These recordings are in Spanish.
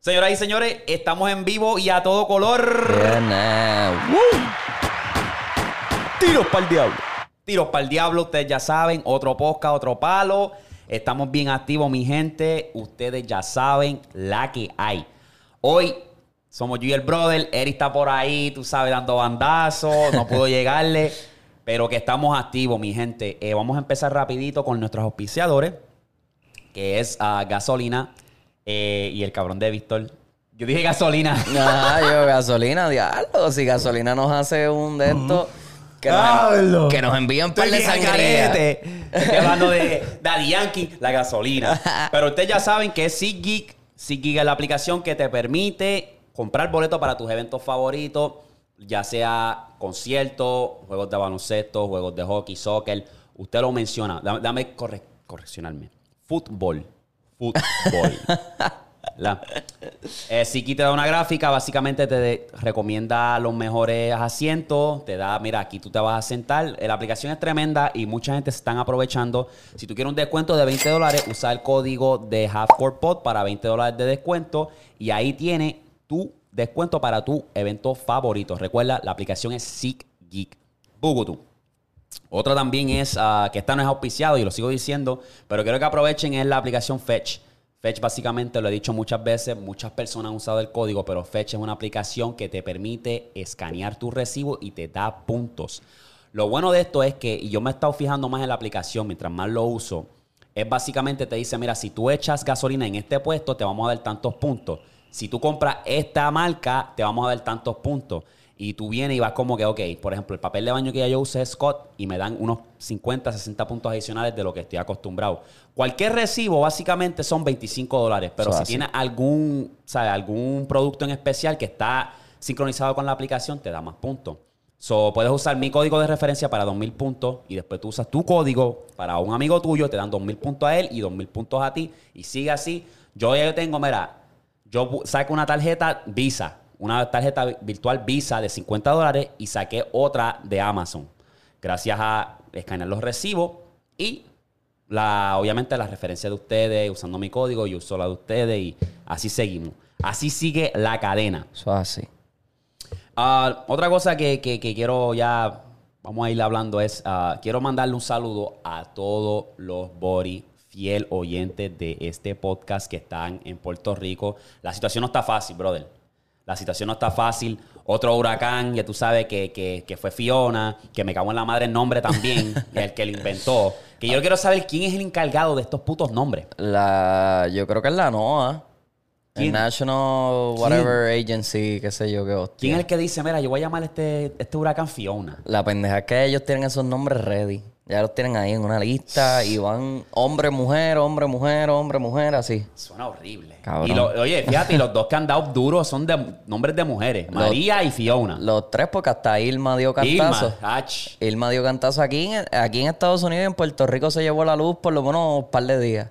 Señoras y señores, estamos en vivo y a todo color. ¡Woo! Tiros para el diablo. Tiros para el diablo, ustedes ya saben. Otro podcast, otro palo. Estamos bien activos, mi gente. Ustedes ya saben la que hay. Hoy somos yo y el brother. Eric está por ahí, tú sabes, dando bandazos. No puedo llegarle. Pero que estamos activos, mi gente. Eh, vamos a empezar rapidito con nuestros auspiciadores. Que es ah, gasolina eh, y el cabrón de Víctor. Yo dije gasolina. Ah, yo, gasolina, diablo. Si gasolina nos hace un de estos. Que, nos, que nos envían par de sangría. Estoy hablando de Daddy Yankee, la gasolina. Pero ustedes ya saben que es SeatGeek. SeatGeek es la aplicación que te permite comprar boletos para tus eventos favoritos, ya sea conciertos, juegos de baloncesto, juegos de hockey, soccer. Usted lo menciona. Dame, dame corre- correccionarme. Fútbol. Fútbol. Eh, Siki te da una gráfica, básicamente te recomienda los mejores asientos, te da, mira, aquí tú te vas a sentar. Eh, La aplicación es tremenda y mucha gente se están aprovechando. Si tú quieres un descuento de 20 dólares, usa el código de Halfcore Pod para 20 dólares de descuento y ahí tiene tu descuento para tu evento favorito. Recuerda, la aplicación es SeatGeek. Bugutu. Otra también es, ah, que esta no es auspiciado y lo sigo diciendo, pero quiero que aprovechen es la aplicación Fetch. Fetch básicamente, lo he dicho muchas veces, muchas personas han usado el código, pero Fetch es una aplicación que te permite escanear tu recibo y te da puntos. Lo bueno de esto es que, y yo me he estado fijando más en la aplicación mientras más lo uso, es básicamente te dice, mira, si tú echas gasolina en este puesto, te vamos a dar tantos puntos. Si tú compras esta marca, te vamos a dar tantos puntos. Y tú vienes y vas como que, ok, por ejemplo, el papel de baño que ya yo usé es Scott y me dan unos 50, 60 puntos adicionales de lo que estoy acostumbrado. Cualquier recibo básicamente son 25 dólares, pero si así. tienes algún, ¿sabes? algún producto en especial que está sincronizado con la aplicación, te da más puntos. So, puedes usar mi código de referencia para 2000 puntos y después tú usas tu código para un amigo tuyo, te dan 2000 puntos a él y 2000 puntos a ti y sigue así. Yo ya tengo, mira, yo saco una tarjeta Visa, una tarjeta vi- virtual Visa de 50 dólares y saqué otra de Amazon. Gracias a escanear los recibos y la, obviamente la referencia de ustedes, usando mi código, yo uso la de ustedes y así seguimos. Así sigue la cadena. Eso es así. Ah, otra cosa que, que- que quiero ya, vamos a ir hablando es, ah, quiero mandarle un saludo a todos los Bori fiel oyentes de este podcast que están en Puerto Rico. La situación no está fácil, brother. La situación no está fácil. Otro huracán, que tú sabes que, que- que fue Fiona, que me cago en la madre el nombre también, el que lo inventó. Que yo quiero saber quién es el encargado de estos putos nombres. La, yo creo que es la NOAA. El. National Whatever Agency, qué sé yo qué hostia. ¿Quién es el que dice, mira, yo voy a llamar a este, este huracán Fiona? La pendeja es que ellos tienen esos nombres ready. Ya los tienen ahí en una lista y van hombre, mujer, hombre, mujer, hombre, mujer, así. Suena horrible. Cabrón. Y lo- oye, fíjate, y los dos que han dado duros son de nombres de mujeres. María y Fiona. Los tres, porque hasta Irma dio cantazo. Irma. Irma dio cantazo aquí en, aquí en Estados Unidos y en Puerto Rico se llevó la luz por lo menos un par de días.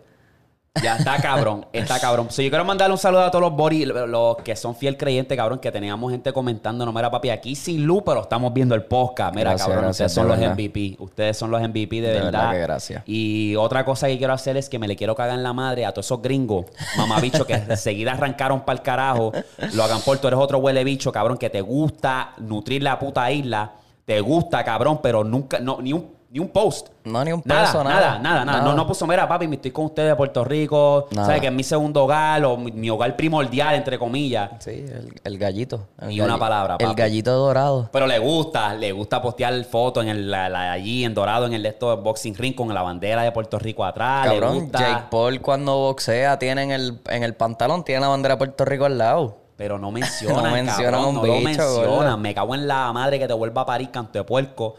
Ya está cabrón, está cabrón. So, yo quiero mandarle un saludo a todos los body, los que son fiel creyentes, cabrón, que teníamos gente comentando, no mira papi, aquí sin luz, pero estamos viendo el podcast. Mira, Gracias, cabrón, gracias, ustedes son de los verdad. MVP. Ustedes son los MVP de, De verdad. verdad que gracias. Y otra cosa que quiero hacer es que me le quiero cagar en la madre a todos esos gringos, mamabichos, que enseguida arrancaron para el carajo. Lo hagan por, tú eres otro huele bicho, cabrón, que te gusta nutrir la puta isla. Te gusta, cabrón, pero nunca, no, ni un, ni un post. No, ni un Nada, peso, nada, nada. nada, nada. No, no puso, mira, papi, me estoy con ustedes de Puerto Rico. Nada. ¿Sabes? Que es mi segundo hogar o mi, mi hogar primordial, entre comillas. Sí, el, el gallito. El Y una palabra, El papi. gallito dorado. Pero le gusta, le gusta postear fotos en el, la- la- allí en Dorado, en el de estos boxing ring con la bandera de Puerto Rico atrás. le Cabrón, gusta. Jake Paul cuando boxea tiene en el, en el pantalón, tiene la bandera de Puerto Rico al lado. Pero no menciona, No mencionan un no lo bicho, menciona. gordo. Me cago en la madre que te vuelva a parir, canto de puerco.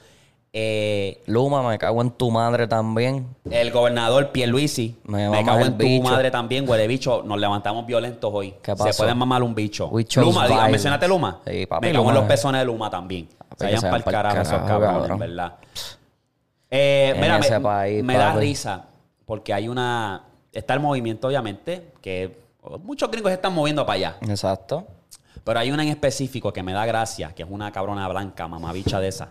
Eh, Luma, me cago en tu madre también. el gobernador Pierluisi, Me me, cago en tu bicho. madre también, huele bicho. Nos levantamos violentos hoy. ¿Qué Se pasó? pueden mamar un bicho. Luma, diga, violence. mencionate Luma. Sí, papi, me cago Luma. en los pezones de Luma también. Se vayan se para el carajo esos cabrones. ¿verdad? Eh, mira, me, ese país, me da risa porque hay una... Está el movimiento, obviamente, que muchos gringos se están moviendo para allá. Exacto. Pero hay una en específico que me da gracia, que es una cabrona blanca, mamabicha de esa.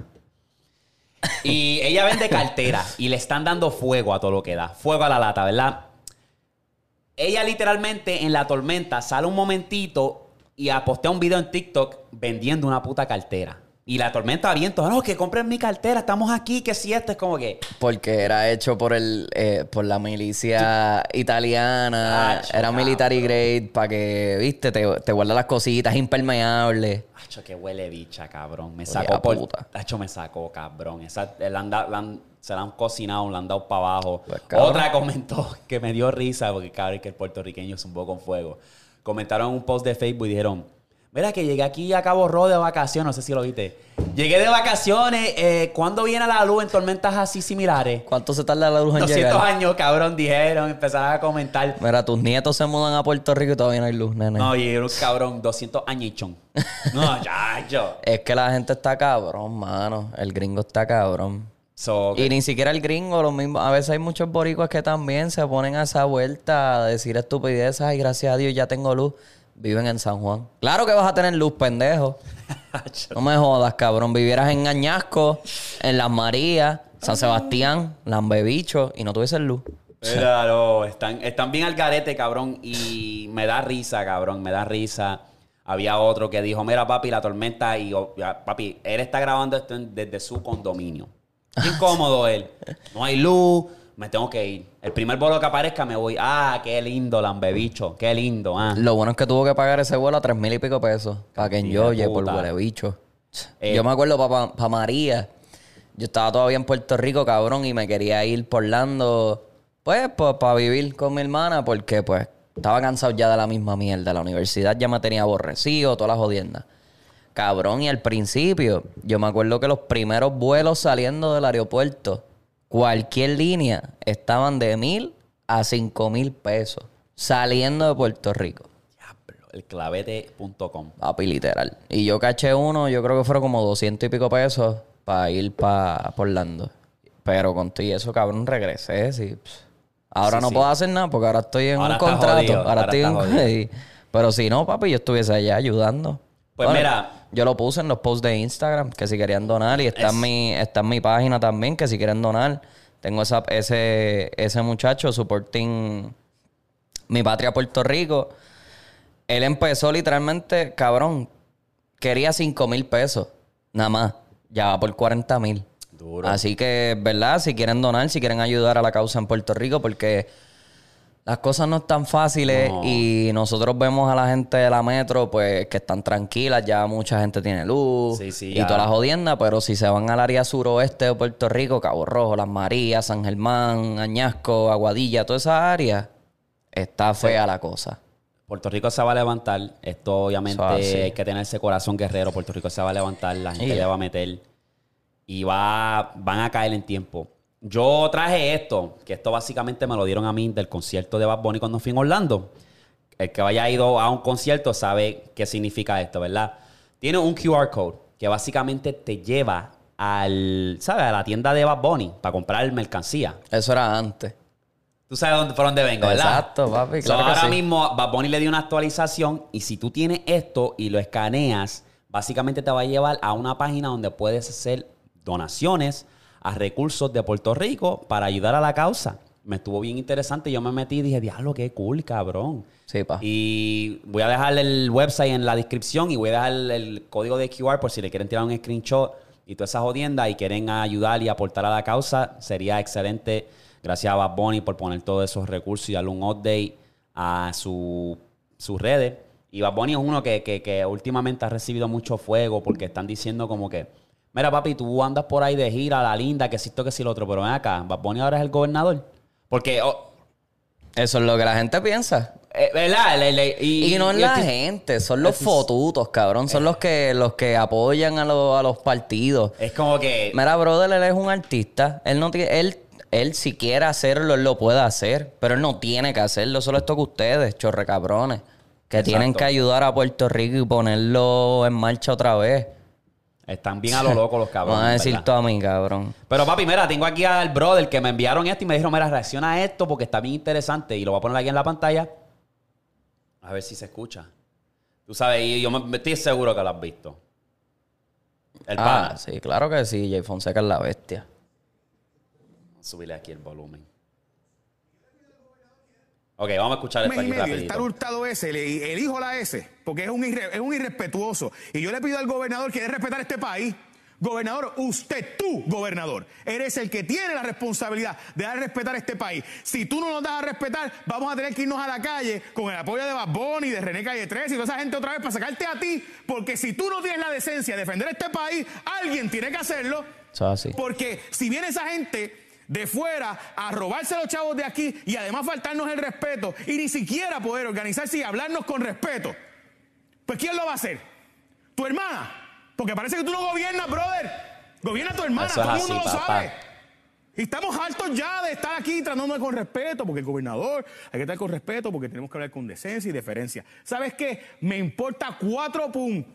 Y ella vende cartera y le están dando fuego a todo lo que da. Fuego a la lata, ¿verdad? ella literalmente en la tormenta sale un momentito y a- postea un video en TikTok vendiendo una puta cartera. Y la tormenta viento, no, que compren mi cartera, estamos aquí, que si esto es como que. Porque era hecho por el eh, por la milicia italiana. Acho, era cabrón. military grade para que, viste, te, te guarda las cositas, impermeable. Acho, que huele bicha, cabrón. Me sacó por. puta. Acho, me sacó, cabrón. Esa, la han da- la han- se la han cocinado, la han dado para abajo. Pues. Otra comentó que me dio risa, porque cabrón, que el puertorriqueño es un poco con fuego. Comentaron en un post de Facebook y dijeron: Mira, que llegué aquí a Cabo Rojo de vacaciones, no sé si lo viste. Llegué de vacaciones, eh, ¿cuándo viene la luz en tormentas así similares? ¿Cuánto se tarda la luz en 200 llegar? años, cabrón, dijeron, empezaron a comentar. Mira, tus nietos se mudan a Puerto Rico y todavía no hay luz, nene. No, y cabrón, 200 añichón. No, ya, yo. Es que la gente está cabrón, mano. El gringo está cabrón. So, Y ni siquiera el gringo, lo mismo. A veces hay muchos boricuas que también se ponen a esa vuelta a decir estupideces. Ay, gracias a Dios ya tengo luz. Viven en San Juan. Claro que vas a tener luz, pendejo. No me jodas, cabrón. Vivieras en Añasco, en Las Marías, San Sebastián, Lambebicho y no tuvieses luz. No, están, están bien al garete, cabrón. Y me da risa, cabrón, me da risa. Había otro que dijo, mira, papi, la tormenta. Y yo, papi, él está grabando esto desde su condominio. Qué incómodo él. No hay luz, me tengo que ir. El primer vuelo que aparezca me voy. Ah, qué lindo, lambebicho. Qué lindo, ah. Lo bueno es que tuvo que pagar ese vuelo a tres mil y pico pesos para que de enjoye por puta. huele bicho. Eh. Yo me acuerdo para María. Yo estaba todavía en Puerto Rico, cabrón, y me quería ir por Orlando, pues, para vivir con mi hermana, porque, pues, estaba cansado ya de la misma mierda. La universidad ya me tenía aborrecido, todas las jodiendas. Cabrón, y al principio, yo me acuerdo que los primeros vuelos saliendo del aeropuerto, cualquier línea, estaban de mil a cinco mil pesos, saliendo de Puerto Rico. Diablo, el clavete.com. Papi, literal. Y yo caché uno, yo creo que fueron como 200 y pico pesos para ir para Orlando. Pero con todo y eso, cabrón, regresé. Sí. Ahora Sí, no sí. puedo hacer nada porque ahora estoy en Ahora un contrato. jodido, Ahora, ahora estoy en... Pero si no, papi, yo estuviese allá ayudando. Pues mira. Yo lo puse en los posts de Instagram, que si querían donar. Y está, Es- en, mi, está en mi página también, que si quieren donar. Tengo esa, ese, ese muchacho, supporting mi patria Puerto Rico. Él empezó literalmente, cabrón, quería 5 mil pesos, nada más. Ya va por 40 mil. Duro. Así que, ¿verdad? Si quieren donar, si quieren ayudar a la causa en Puerto Rico, porque las cosas no están fáciles No. y nosotros vemos a la gente de la metro, pues, que están tranquilas, ya mucha gente tiene luz Sí, sí, y ya. toda la jodienda, pero si se van al área suroeste de Puerto Rico, Cabo Rojo, Las Marías, San Germán, Añasco, Aguadilla, toda esa área, está fea la cosa. Puerto Rico se va a levantar. Esto obviamente así. hay que tener ese corazón guerrero. Puerto Rico se va a levantar, la gente le va a meter y va, van a caer en tiempo. Yo traje esto, que esto básicamente me lo dieron a mí del concierto de Bad Bunny cuando fui en Orlando. El que haya ido a un concierto sabe qué significa esto, ¿verdad? Tiene un QR code que básicamente te lleva al, ¿sabes? A la tienda de Bad Bunny para comprar mercancía. Eso era antes. Tú sabes dónde, por dónde vengo, ¿verdad? Exacto, papi, So, claro que ahora sí. mismo Bad Bunny le dio una actualización y si tú tienes esto y lo escaneas, básicamente te va a llevar a una página donde puedes hacer donaciones a recursos de Puerto Rico para ayudar a la causa. Me estuvo bien interesante. Yo me metí y dije, diablo, qué cool, cabrón. Sí, pa. Y voy a dejar el website en la descripción y voy a dejar el, código de QR por si le quieren tirar un screenshot y todas esas jodiendas y quieren ayudar y aportar a la causa. Sería excelente. Gracias a Bad Bunny por poner todos esos recursos y darle un update a su- sus redes. Y Bad Bunny es uno que, que- que últimamente ha recibido mucho fuego porque están diciendo como que, mira papi, tú andas por ahí de gira, la linda, que si esto, que si lo otro, pero ven acá, Bad Bunny ahora es el gobernador. Porque, oh, Eso es lo que la gente piensa. eh, ¿verdad? Le- le- Y, no es y la gente, son los fotutos, cabrón. Son los que los que apoyan a, los- a los partidos. Es como que. Mira, brother, él es un artista. Él no tiene, él, él si quiere hacerlo, él lo puede hacer. Pero él no tiene que hacerlo. Solo esto que ustedes, chorre cabrones. Que tienen que ayudar a Puerto Rico y ponerlo en marcha otra vez. Están bien a lo loco los cabrones. Van a decir a mí, cabrón. Pero papi, mira, tengo aquí al brother que me enviaron esto y me dijeron, mira, reacciona a esto porque está bien interesante. Y lo voy a poner aquí en la pantalla. A ver si se escucha. Tú sabes, y yo me, estoy seguro que lo has visto. El Ah, pana. sí, claro que sí. Jay Fonseca es la bestia. Subirle aquí el volumen. Ok, vamos a escuchar esto y aquí medio, el tal Hurtado ese, le- elijo la S, porque es un, irre- es un irrespetuoso. Y yo le pido al gobernador que debe respetar este país. Gobernador, usted, tú, gobernador, eres el que tiene la responsabilidad de dar a respetar este país. Si tú no nos das a respetar, vamos a tener que irnos a la calle con el apoyo de Bad Bunny, de René Calle 3 y toda esa gente otra vez para sacarte a ti, porque si tú no tienes la decencia de defender este país, alguien tiene que hacerlo. Así. Porque si viene esa gente de fuera a robarse los chavos de aquí y además faltarnos el respeto y ni siquiera poder organizarse y hablarnos con respeto, pues ¿quién lo va a hacer? ¿Tu hermana? Porque parece que tú no gobiernas, brother. Gobierna tu hermana, Eso todo el mundo así, lo papá. sabe. Y estamos hartos ya de estar aquí tratándonos con respeto, porque el gobernador hay que estar con respeto, porque tenemos que hablar con decencia y deferencia. ¿Sabes qué? Me importa cuatro puntos.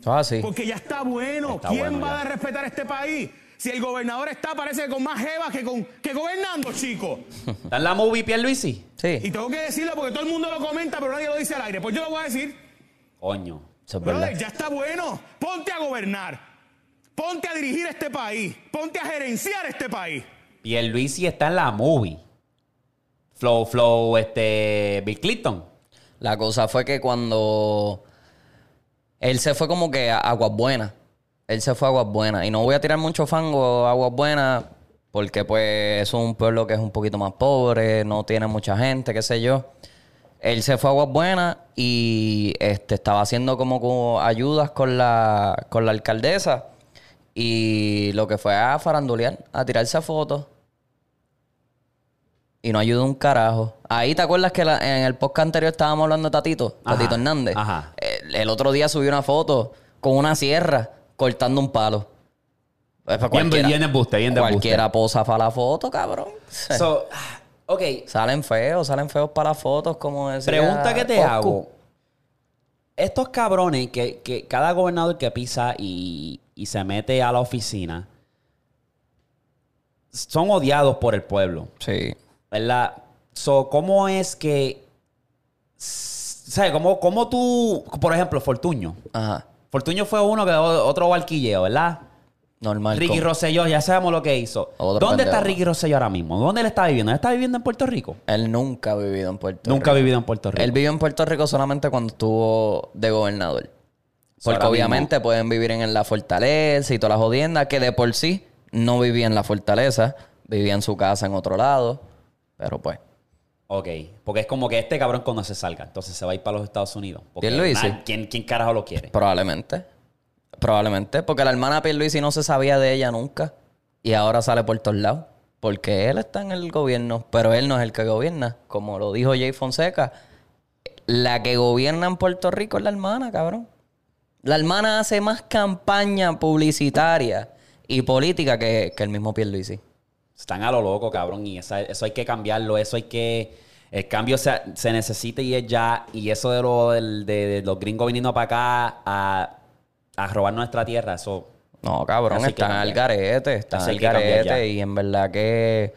Es así. Porque ya está bueno. Está ¿Quién bueno va ya. a respetar este país? Si el gobernador está, parece que con más jeva que, con, que gobernando, chico. ¿Está en la movie Pierluisi? Y Sí, tengo que decirlo porque todo el mundo lo comenta, pero nadie lo dice al aire. Pues yo lo voy a decir. Coño. es Brother, ya está bueno. Ponte a gobernar. Ponte a dirigir este país. Ponte a gerenciar este país. Pierluisi está en la movie. Flow, Flow, este... Bill Clinton. La cosa fue que cuando él se fue como que a Aguas Buenas. Él se fue a Aguas Buenas. Y no voy a tirar mucho fango a Aguas Buenas porque pues es un pueblo que es un poquito más pobre, no tiene mucha gente, qué sé yo. Él se fue a Aguas Buenas y este, estaba haciendo como, como ayudas con la, con la alcaldesa. Y lo que fue a farandulear, a tirarse fotos. Y no ayudó un carajo. Ahí te acuerdas que la- en el podcast anterior estábamos hablando de Tatito, Ajá, Tatito Hernández. ajá. El, el otro día subió una foto con una sierra cortando un palo. Pues Bien- cualquiera- bien de embuste, bien. Cualquiera posa para la foto, cabrón. So, ah, ok, Salen feos, salen feos para las fotos, como decía pregunta que te hago. Estos cabrones que, que cada gobernador que pisa y, y se mete a la oficina son odiados por el pueblo. Sí. ¿Verdad? So, ¿cómo es que. ¿Sabes? ¿Cómo, cómo tú. Por ejemplo, Fortuño. Ajá. Fortuño fue uno que otro barquilleo, ¿verdad? Normal. Ricky con- Rosselló, ya sabemos lo que hizo. Otro ¿Dónde está. Ricky Rosselló ahora mismo? ¿Dónde él está viviendo? ¿Él está viviendo en Puerto Rico? Él nunca ha vivido en Puerto Nunca ha Rico. vivido en Puerto Rico. Él vivió en Puerto Rico solamente cuando estuvo de gobernador. Porque ahora obviamente pueden vivir en la fortaleza y todas las jodiendas, que de por sí no vivía en la fortaleza, vivía en su casa en otro lado. Pero pues, Ok, porque es como que este cabrón cuando se salga, entonces se va a ir para los Estados Unidos. Porque ¿Quién lo dice? ¿quién, quién carajo lo quiere? probablemente. Probablemente. Porque la hermana Pierluisi no se sabía de ella nunca. Y ahora sale por todos lados. Porque él está en el gobierno, pero él no es el que gobierna. Como lo dijo Jay Fonseca, la que gobierna en Puerto Rico es la hermana, cabrón. La hermana hace más campaña publicitaria y política que, que el mismo Pierluisi. Están a lo loco, cabrón, y esa- eso hay que cambiarlo, eso hay que... El cambio se, se necesita y es ya, y eso de, lo, de, de los gringos viniendo para acá a, a robar nuestra tierra, eso... No, cabrón, están al garete, están al garete y en verdad que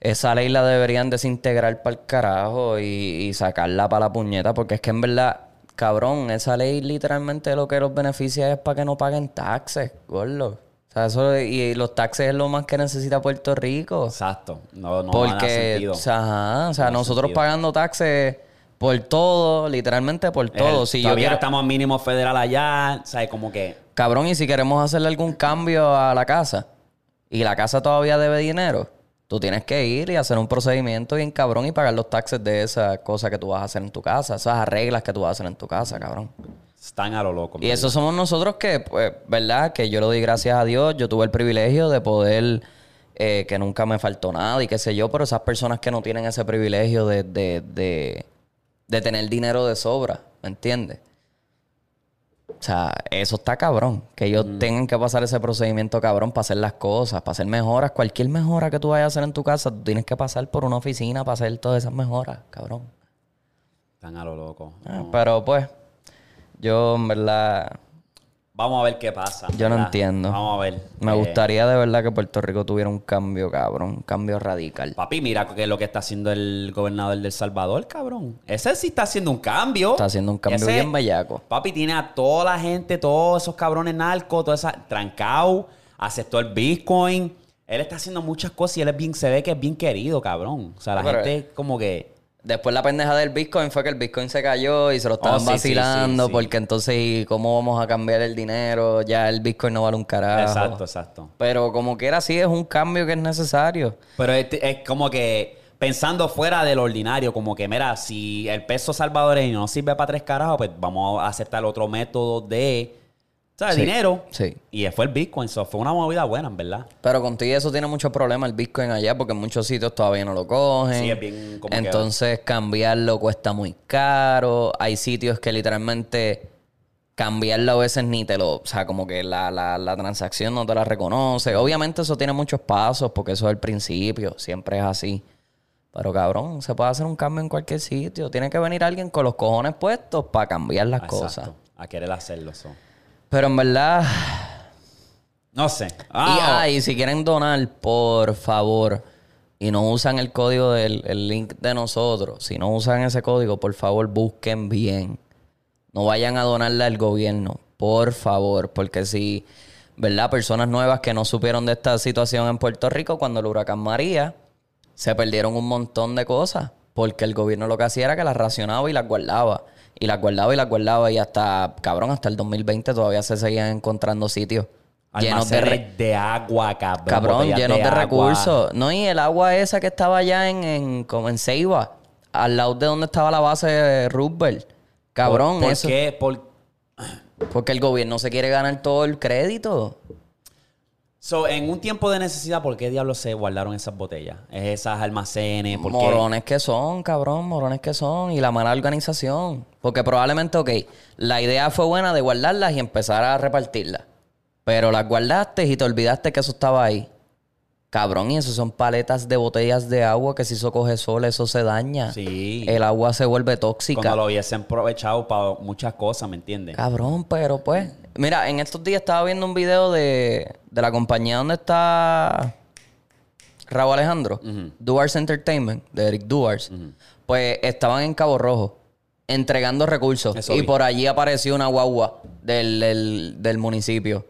esa ley la deberían desintegrar para el carajo y, y sacarla para la puñeta porque es que en verdad, cabrón, esa ley literalmente lo que los beneficia es para que no paguen taxes, gordo. O sea, eso, y los taxes es lo más que necesita Puerto Rico. Exacto, no, no porque, sentido. o sea, ajá, o sea, No nosotros sentido. pagando taxes por todo, literalmente por todo. El- si yo todavía quiero, estamos en mínimo federal allá, ¿sabes? Como que... Cabrón, y si queremos hacerle algún cambio a la casa y la casa todavía debe dinero, tú tienes que ir y hacer un procedimiento bien cabrón y pagar los taxes de esa cosa que tú vas a hacer en tu casa, esas arreglas que tú vas a hacer en tu casa, cabrón. Están a lo loco. Y eso somos nosotros que, pues, ¿verdad? Que yo lo doy gracias a Dios. Yo tuve el privilegio de poder, eh, que nunca me faltó nada y qué sé yo, pero esas personas que no tienen ese privilegio de, de, de, de tener dinero de sobra, ¿me entiendes? O sea, eso está cabrón. Que ellos tengan que pasar ese procedimiento cabrón para hacer las cosas, para hacer mejoras. Cualquier mejora que tú vayas a hacer en tu casa, tú tienes que pasar por una oficina para hacer todas esas mejoras, cabrón. Están a lo loco. Ah, No. Pero pues, yo en verdad Vamos a ver qué pasa. Yo no entiendo. Vamos a ver. Me Eh, gustaría de verdad que Puerto Rico tuviera un cambio, cabrón. Un cambio radical. Papi, mira que lo que está haciendo el gobernador del Salvador, cabrón. Ese sí está haciendo un cambio. Está haciendo un cambio Ese- bien bellaco. Papi, tiene a toda la gente, todos esos cabrones narcos, toda esa trancao, aceptó el Bitcoin. Él está haciendo muchas cosas y él es bien, se ve que es bien querido, cabrón. O sea, la Pero- gente como que... Después la pendeja del Bitcoin fue que el Bitcoin se cayó y se lo estaban Oh, sí, sí, vacilando sí, sí. porque entonces ¿y ¿cómo vamos a cambiar el dinero? Ya el Bitcoin no vale un carajo. Exacto, exacto. Pero como quiera así es un cambio que es necesario. Pero es, es como que pensando fuera del ordinario, como que, mira, si el peso salvadoreño no sirve para tres carajos, pues vamos a aceptar otro método de, ¿sabes? Sí, Dinero. sí. Y fue el Bitcoin, so, fue una movida buena, en verdad. Pero contigo eso tiene mucho problema el Bitcoin allá porque en muchos sitios todavía no lo cogen. Sí, es bien como que- Entonces cambiarlo cuesta muy caro. Hay sitios que literalmente cambiarlo a veces ni te lo... O sea, como que la, la, la transacción no te la reconoce. Obviamente eso tiene muchos pasos porque eso es el principio. Siempre es así. Pero cabrón, se puede hacer un cambio en cualquier sitio. Tiene que venir alguien con los cojones puestos para cambiar las Exacto. cosas. A querer hacerlo. so. Pero en verdad... No sé. Y, Ah, ah, y si quieren donar, por favor, y no usan el código del el link de nosotros, si no usan ese código, por favor, busquen bien. No vayan a donarle al gobierno, por favor, porque si, ¿verdad? Personas nuevas que no supieron de esta situación en Puerto Rico cuando el huracán María, se perdieron un montón de cosas, porque el gobierno lo que hacía era que las racionaba y las guardaba. Y las guardaba y las guardaba y hasta, cabrón, hasta el 2020 todavía se seguían encontrando sitios llenos de, re- de agua, cabrón. Cabrón, llenos de, recursos. No, y el agua esa que estaba allá en, en, como en Ceiba, al lado de donde estaba la base de Roosevelt. Cabrón, ¿Por, por eso. qué? Por- Porque el gobierno se quiere ganar todo el crédito. So, en un tiempo de necesidad, ¿por qué diablos se guardaron esas botellas? Esas almacenes, ¿por qué? Morones que son, cabrón, morones que son. Y la mala organización. Porque probablemente, ok, la idea fue buena de guardarlas y empezar a repartirlas. Pero las guardaste y te olvidaste que eso estaba ahí. Cabrón, y eso son paletas de botellas de agua que si eso coge sol, eso se daña. Sí. El agua se vuelve tóxica. Cuando lo hubiesen aprovechado para muchas cosas, ¿me entiendes? Cabrón, pero pues. Mira, en estos días estaba viendo un video de, de la compañía donde está Raúl Alejandro, Duars Entertainment, de Eric Duars. Pues estaban en Cabo Rojo entregando recursos. Eso y vi. por allí apareció una guagua del, del, del municipio,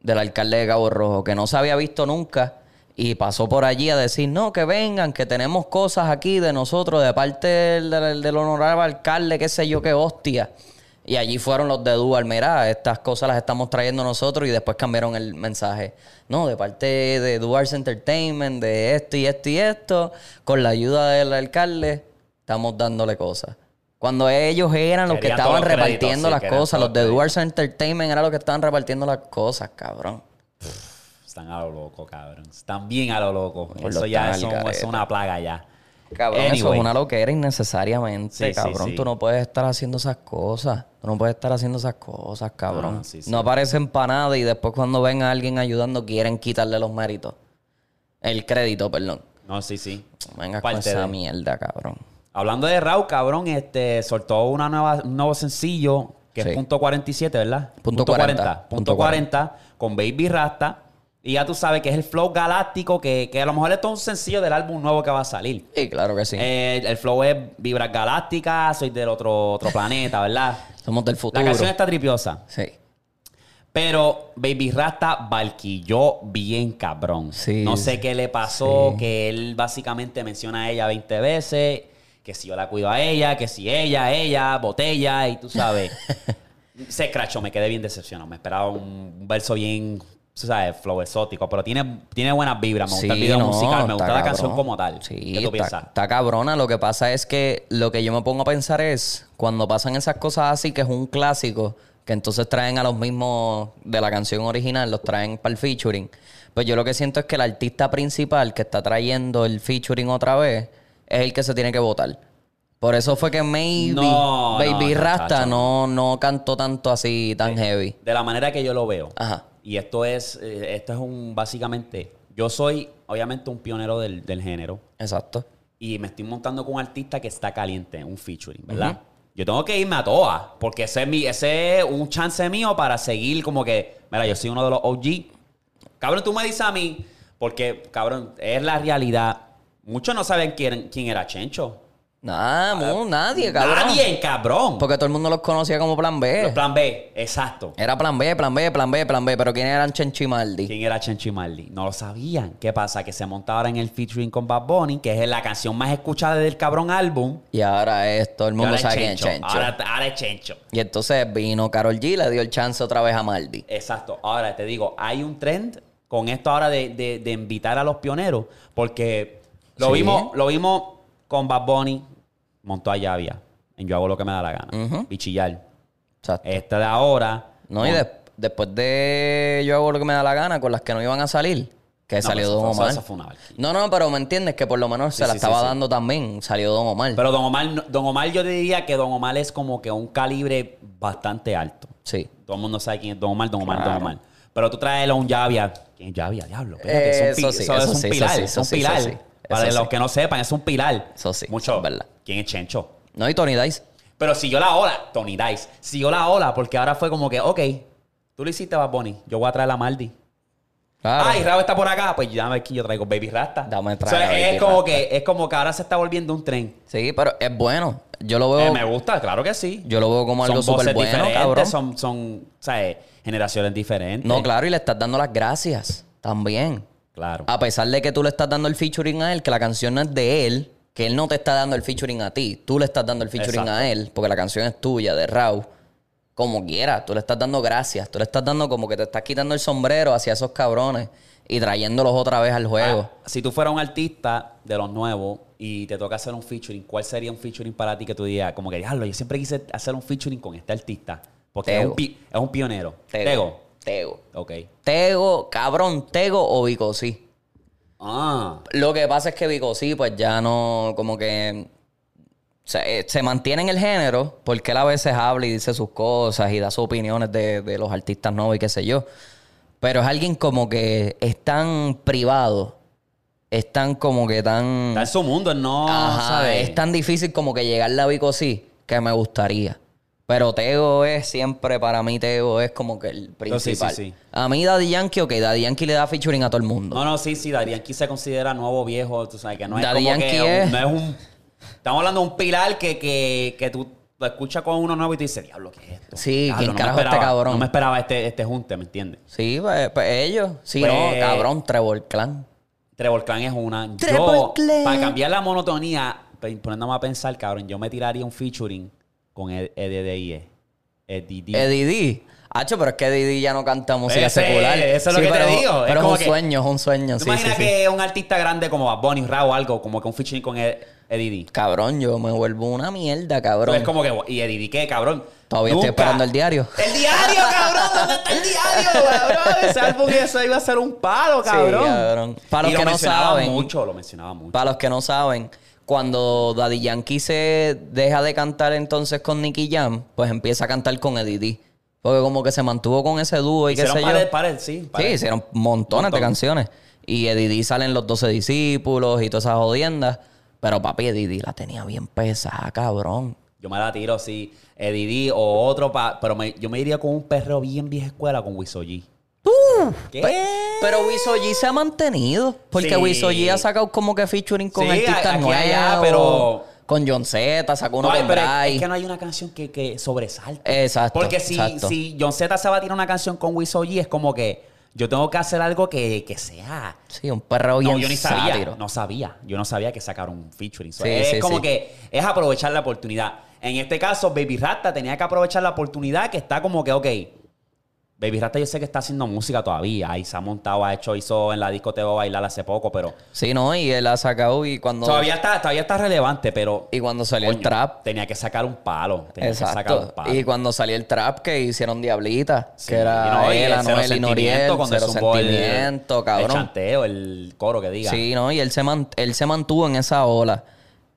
del alcalde de Cabo Rojo, que no se había visto nunca. Y pasó por allí a decir, no, que vengan, que tenemos cosas aquí de nosotros, de parte del, del, del honorable alcalde, qué sé yo, qué hostia. Y allí fueron los de Dual, mira, estas cosas las estamos trayendo nosotros y después cambiaron el mensaje. No, de parte de Duars Entertainment, de esto y esto y esto, con la ayuda del alcalde, estamos dándole cosas. Cuando ellos eran los que estaban los repartiendo las cosas, los de Duars Entertainment eran los que estaban repartiendo las cosas, cabrón. Están a lo loco, cabrón. Están bien a lo loco. Por Eso ya un- es una plaga ya. Cabrón, eso Anyway. es una loquera innecesariamente, Sí, cabrón. sí. Tú no puedes estar haciendo esas cosas. Tú no puedes estar haciendo esas cosas, cabrón. Ah. No aparecen para nada y después cuando ven a alguien ayudando quieren quitarle los méritos. El crédito, perdón. No, sí, sí. Venga con Parte esa de- mierda, cabrón. Hablando de Raúl, cabrón, este soltó una nueva, un nuevo sencillo que es punto 47, ¿verdad? Punto 40. Punto 40 con Baby Rasta. Y ya tú sabes que es el flow galáctico, que, que a lo mejor esto es un sencillo del álbum nuevo que va a salir. Sí, claro que sí. Eh, el flow es vibras galácticas, soy del otro, otro planeta, ¿verdad? Somos del futuro. La canción está tripiosa. Sí. Pero Baby Rasta barquilló bien cabrón. Sí, no sé qué le pasó, sí. que él básicamente menciona a ella 20 veces, que si yo la cuido a ella, que si ella, ella, botella, y tú sabes. Se escrachó, me quedé bien decepcionado. Me esperaba un, verso bien, sabes, flow exótico, pero tiene, tiene buenas vibras. Me gusta el video no, musical, me gusta la canción como tal. Sí, ¿Qué tú está, piensas? está cabrona. Lo que pasa es que lo que yo me pongo a pensar es cuando pasan esas cosas así, que es un clásico, que entonces traen a los mismos de la canción original, los traen para el featuring. Pues yo lo que siento es que el artista principal que está trayendo el featuring otra vez es el que se tiene que votar. Por eso fue que maybe No, Baby no, Rasta no, no cantó tanto así tan heavy. De la manera que yo lo veo. Ajá. Y esto es, eh, esto es un, básicamente, yo soy obviamente un pionero del, del género Exacto. y me estoy montando con un artista que está caliente, un featuring, ¿verdad? Yo tengo que irme a todas, porque ese es, mi, ese es un chance mío para seguir como que, mira, yo soy uno de los OG. Cabrón, tú me dices a mí, porque, cabrón, es la realidad. Muchos no saben quién, quién era Chencho. Nada, mu, nadie, cabrón. Nadie, cabrón. Porque todo el mundo los conocía como plan B. Plan B, exacto. Era plan B, plan B, plan B, plan B. Pero ¿quiénes eran Chencho y Maldi? ¿Quién era Chencho Marley? No lo sabían. ¿Qué pasa? Que se montaba ahora en el featuring con Bad Bunny, que es la canción más escuchada del cabrón álbum. Y ahora es, todo el mundo sabe quién es Chencho. Chencho. Ahora, ahora es Chencho. Y entonces vino Carol G, le dio el chance otra vez a Maldi. Exacto. Ahora te digo, hay un trend con esto ahora de, de- de invitar a los pioneros, porque lo Sí. vimos, lo vimos con Bad Bunny, montó a Llavia, en Yo hago lo que me da la gana, Ujú. bichillar. Exacto. Esta de ahora. No, y de- después de yo hago lo que me da la gana con las que no iban a salir, que No, salió pero Don eso fue- Omar. eso fue una barquilla. no, no, pero me entiendes que por lo menos se la sí, sí, estaba sí. dando también. Salió Don Omar. Pero Don Omar, no- Don Omar yo diría que Don Omar es como que un calibre bastante alto. sí. Todo el mundo sabe quién es Don Omar, Don Omar, Claro. Don Omar. Pero tú traes a un Llavia. ¿Quién es Llavia? Diablo. Espérate, es un, Eso pi- sí, eso eso es un sí, eso pilar. sí, es un sí, pilar. eso sí. Para Eso los sí. que no sepan, es un pilar. Eso sí, Mucho. es verdad. ¿Quién es Chencho? No, y Tony Dice. Pero siguió la ola, Tony Dice. Siguió la ola porque ahora fue como que, ok, tú lo hiciste, Bad Bunny. Yo voy a traer a Maldi. Claro. Ay, Rabo está por acá. Pues ya aquí yo traigo Baby Rasta. Dame O sea, traer es Baby como Rasta. que es como que ahora se está volviendo un tren. Sí, pero es bueno. Yo lo Eh, veo, me gusta, claro que sí. yo lo veo como algo súper bueno, cabrón. son, son. Generaciones diferentes. No, claro, y le estás dando las gracias también. Claro. A pesar de que tú le estás dando el featuring a él, que la canción no es de él, que él no te está dando el featuring a ti, tú le estás dando el featuring Exacto. a él, porque la canción es tuya, de Raw. Como quiera, tú le estás dando gracias, tú le estás dando como que te estás quitando el sombrero hacia esos cabrones y trayéndolos otra vez al juego. Ah, si tú fueras un artista de los nuevos y te toca hacer un featuring, ¿cuál sería un featuring para ti que tú digas, como que, diablo, yo siempre quise hacer un featuring con este artista? Porque es un, pi- es un pionero. Tego. Tego. Tego. Ok. Tego, cabrón, Tego o Vico sí. Ah. Lo que pasa es que Vico sí, pues ya no, como que se, se mantiene en el género, porque él a veces habla y dice sus cosas y da sus opiniones de, de los artistas nuevos y qué sé yo. Pero es alguien como que es tan privado, es tan como que tan... Está en su mundo, no, Ajá, ¿sabes? es tan difícil como que llegarle a Vico sí, que me gustaría. Pero Tego es siempre, para mí Tego es como que el sí, principal. sí, sí. A mí Daddy Yankee, ok, Daddy Yankee le da featuring a todo el mundo. No, no, sí, sí, Daddy Yankee se considera nuevo viejo, tú sabes que no es Daddy como Yankee que es- no es un estamos hablando de un pilar que, que, que tú lo escuchas con uno nuevo y te dices, "Diablo, ¿qué es esto?" Sí, Diablo, ¿quién no me carajo es este esperaba- cabrón? No me esperaba este este junte, ¿me entiendes? Sí, pues, pues ellos. Sí, Pues- no, cabrón, Trevor Clan. Trevor Clan es una. Trevor yo, Clan. para cambiar la monotonía, poniéndome a pensar, cabrón, yo me tiraría un featuring con Ed- EDDIE. Eddie D. Eddie D. Hacho, pero es que Eddie D ya no canta música Ese- secular. eso es lo que te digo. Pero es, como un que- sueño, es un sueño. ¿Tú Sí, imaginas sí, que un artista grande como Bad Bunny, Ra o algo, como que un featuring con Ed- Eddie? Cabrón, yo me vuelvo una mierda, cabrón. es como que, ¿y Eddie qué, cabrón? Todavía estoy esperando el diario. ¡El diario, cabrón! ¿Dónde está el diario, cabrón? Ese álbum eso iba a ser un palo, Sí, cabrón. cabrón. Para Y los lo que no saben, mucho, lo mencionaba mucho. para los que no saben, cuando Daddy Yankee se deja de cantar entonces con Nicky Jam, pues empieza a cantar con Eddie D. Porque como que se mantuvo con ese dúo y qué Hicieron sé pares, yo. pares, sí. Sí, hicieron montones de canciones. Y Eddie D salen los 12 discípulos y todas esas jodiendas. Pero papi, Eddie D la tenía bien pesada, cabrón. Yo me la tiro, sí. Eddie D o otro, pa- pero me- yo me iría con un perro bien vieja escuela con Wiso G. ¿Qué? Pe- Pero Wiso G se ha mantenido. Porque Sí. Wiso G ha sacado como que featuring con Sí, artistas aquí nuevos. allá, pero- Con John Z, sacó uno No, con es que no hay una canción que, que sobresalte. Exacto, Porque si, exacto. si John Z se va a tirar una canción con Wiso G, es como que yo tengo que hacer algo que, que sea. Sí, un perro bien No, yo ni sabía. sátiro. No sabía. Yo no sabía que sacaron un featuring. Sí, es sí, como sí. que es aprovechar la oportunidad. En este caso, Baby Rasta tenía que aprovechar la oportunidad que está como que, ok. Baby Rasta yo sé que está haciendo música todavía. Ahí se ha montado, ha hecho, hizo en la disco Te voy a bailar hace poco, pero Sí, no, y él ha sacado y cuando... todavía está, todavía está relevante, pero Y cuando salió el trap. tenía que sacar un palo. Tenía que sacar un Exacto. palo. Y cuando salió el trap que hicieron Diablita, Sí, que era no, y él, el Cero Anuel y Noriel, cero el- sentimiento, El cabrón. chanteo, el coro que diga. Sí, ¿no? Y él se, man- él se mantuvo en esa ola.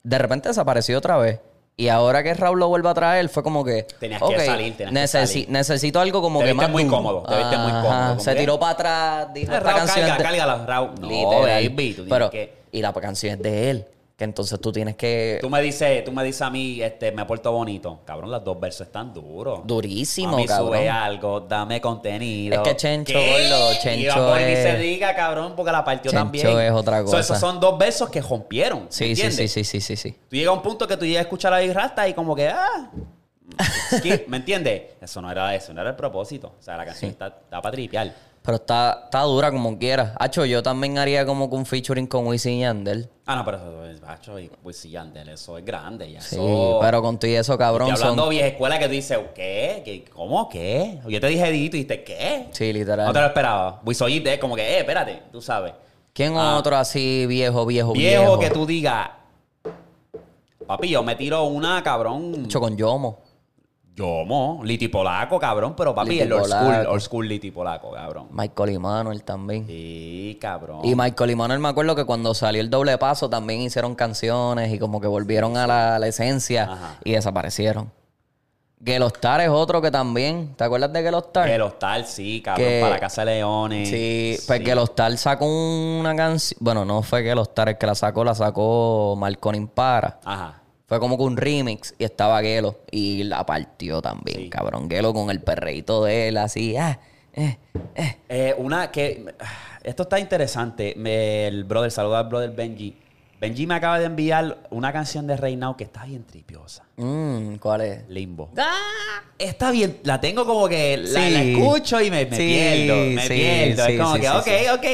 De repente desapareció otra vez. Y ahora que Raúl lo vuelve a traer, fue como que. Tenías que ok, salir, tenías que necesi- salir. Necesito algo como Te que más. muy cómodo, te viste muy cómodo, Se que- tiró para atrás, dijo Eh, esta Raúl, canción. carga, de- cárgala, Raúl. No, Literal. baby, tú Pero, que- y la canción es de él. Que entonces tú tienes que... Tú me dices, tú me dices a mí, este, me porto bonito. Cabrón, los dos versos están duros. Durísimo, a mí cabrón. sube algo, dame contenido. Es que Chencho, gordo, Y Chencho que es- se diga, cabrón, porque la partió Chencho también. es otra So, cosa. esos son dos versos que rompieron. Sí, sí, sí, sí, sí, sí, sí. Tú llegas a un punto que tú llegas a escuchar a Rasta y como que, ah, skip, ¿me entiendes? Eso no era eso, no era el propósito. O sea, la canción está, está para tripear. Pero está, está dura como quiera. Hacho, yo también haría como que un featuring con Wisin y Yandel. Ah, no, pero eso es bacho y pues sí, Yandel, eso es grande ya. Sí, eso- pero con todo y eso, cabrón, Estoy hablando son... vieja escuela que tú dices, ¿qué? ¿Qué? ¿Cómo? ¿Qué? Yo te dije Dito y dijiste, ¿qué? Sí, literal. No te lo esperaba. Wisoyite es como que, eh, espérate, tú sabes. ¿Quién Ah. otro así viejo, viejo, Viejo, viejo? que tú digas, papi, yo me tiro una, cabrón. Hacho, con Yomo. Yomo, Liti Polaco, cabrón, pero papi, Liti el old school, old school Liti Polaco, cabrón. Michael y Manuel también. Sí, cabrón. Y Michael y Manuel me acuerdo que cuando salió el doble paso también hicieron canciones y como que volvieron a la, a la esencia Ajá. y desaparecieron. Gelostar es otro que también. ¿Te acuerdas de Gelostar? Que los tal, sí, cabrón, Que- para Casa de Leones. Sí, pues Gelostar sacó una canción. Bueno, no fue Gelostar el que la sacó, la sacó Marcon Impara. Ajá. Fue como que un remix y estaba Gelo y la partió también, Sí. cabrón. Gelo con el perreíto de él así, ah, eh, eh. Eh, una que. Esto está interesante. Me- el brother, saluda al brother Benji. Benji me acaba de enviar una canción de Rey Now que está bien tripiosa. Mm, ¿Cuál es? Limbo. Está bien. La tengo como que. La, Sí. la escucho y me, me Sí, pierdo. Me pierdo. es como que, ok, ok.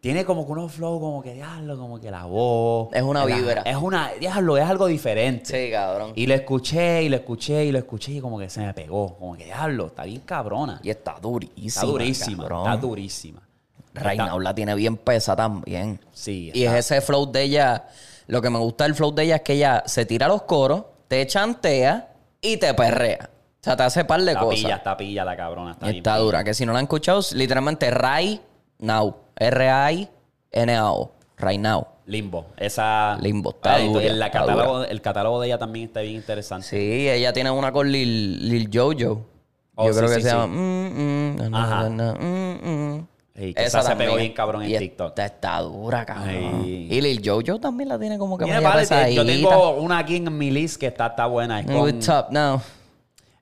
Tiene como que unos flow, como que diablo, como que la voz. Es una la- vibra. Es una. Diablo, es algo diferente. Sí, cabrón. Y lo escuché, y lo escuché, y lo escuché, y como que se me pegó. Como que diablo, está bien cabrona. Y está durísima. Está durísima. cabrón. Está durísima. Reina Está- la tiene bien pesa también. Sí, Y es está- ese flow de ella. Lo que me gusta del flow de ella es que ella se tira los coros, te chantea y te perrea. O sea, te hace par de Está cosas. pilla, está pilla la cabrona. Está, está dura. Que si no la han escuchado, es literalmente Rai Now. R-A-I-N-A-O. Right Now. Limbo. Esa. Limbo, está Ah, dura, el, está catálogo, el catálogo de ella también está bien interesante. Sí, ella tiene una con Lil, Lil Jojo. Oh, Yo sí, creo que sí, se sí. llama. mm, mm, Ajá. na, na, mm, mm. Que esa se pegó bien cabrón en Y TikTok. Esta está dura, cabrón. Y Lil Jojo también la tiene como que Mira, vale, te- yo tengo una aquí en mi list que está, está buena. Es, con- up now?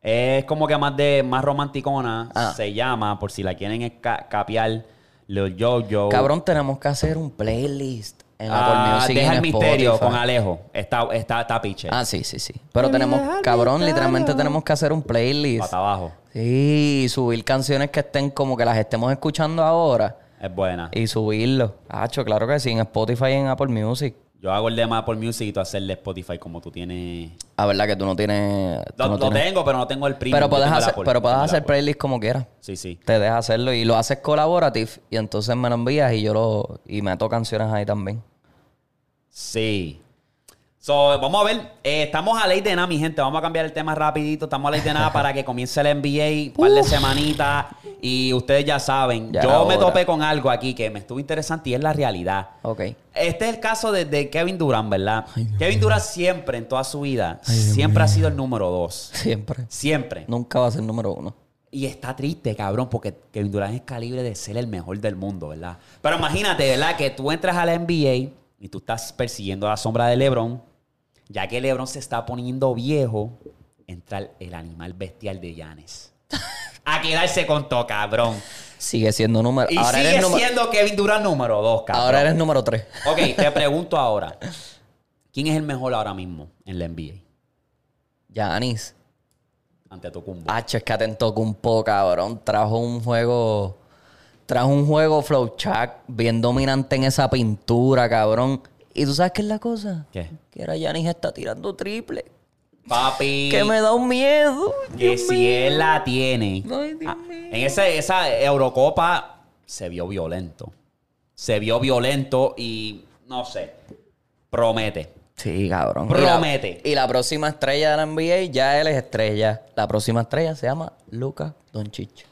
es como que más de más romanticona. Ah. Se llama, por si la quieren capear, Lil Jojo. Cabrón, tenemos que hacer un playlist en Ah, Apple Music y deja el misterio Spotify. con Alejo. Está, está, está piche. Ah, sí, sí, sí. Pero tenemos, cabrón, literalmente tenemos que hacer un playlist. Pata abajo. Sí, subir canciones que estén como que las estemos escuchando ahora Es buena. y subirlo. Hacho, claro que sí, en Spotify y en Apple Music. Yo hago el de Apple Music y tú hacerle Spotify como tú tienes. Ah, verdad que tú no tienes. tú Lo, no lo tienes- tengo, pero no tengo el premium. Pero puedes hacer, Apple, pero puedes hacer playlist como quieras. Sí, sí. Te dejas hacerlo y lo haces colaborative y entonces me lo envías y yo lo y meto canciones ahí también. Sí. So, vamos a ver. Eh, estamos a ley de nada, mi gente. Vamos a cambiar el tema rapidito. Estamos a ley de nada para que comience el NBA. Un par de semanitas. Y ustedes ya saben. Ya yo me topé con algo aquí que me estuvo interesante y es la realidad. Ok. Este es el caso de, de Kevin Durant, ¿verdad? Kevin Durant siempre, en toda su vida, siempre ha sido el número dos. Siempre. Siempre. Nunca va a ser número uno. Y está triste, cabrón, porque Kevin Durant es calibre de ser el mejor del mundo, ¿verdad? Pero imagínate, ¿verdad? Que tú entras a la NBA y tú estás persiguiendo la sombra de LeBron. Ya que LeBron se está poniendo viejo, entra el, animal bestial de Giannis. A quedarse con todo, cabrón. Sigue siendo número. Y ahora sigue eres número. siendo Kevin Durant número dos, cabrón. Ahora eres número tres. Ok, te pregunto ahora. ¿Quién es el mejor ahora mismo en la NBA? Yanis. Ante Tocumbo. Hacho, es que poco, cabrón. Trajo un juego. Trajo un juego flowchart bien dominante en esa pintura, cabrón. ¿Y tú sabes qué es la cosa? ¿Qué? Que ahora Yanis está tirando triple. Papi. Que me da un miedo. Que Dios si mío. él la tiene. Ay, Dios Ah, mío. en ese- esa Eurocopa se vio violento. Se vio violento y no sé. Promete. Sí, cabrón. Promete. Y la, y la próxima estrella de la NBA ya él es estrella. La próxima estrella se llama Luka Doncic.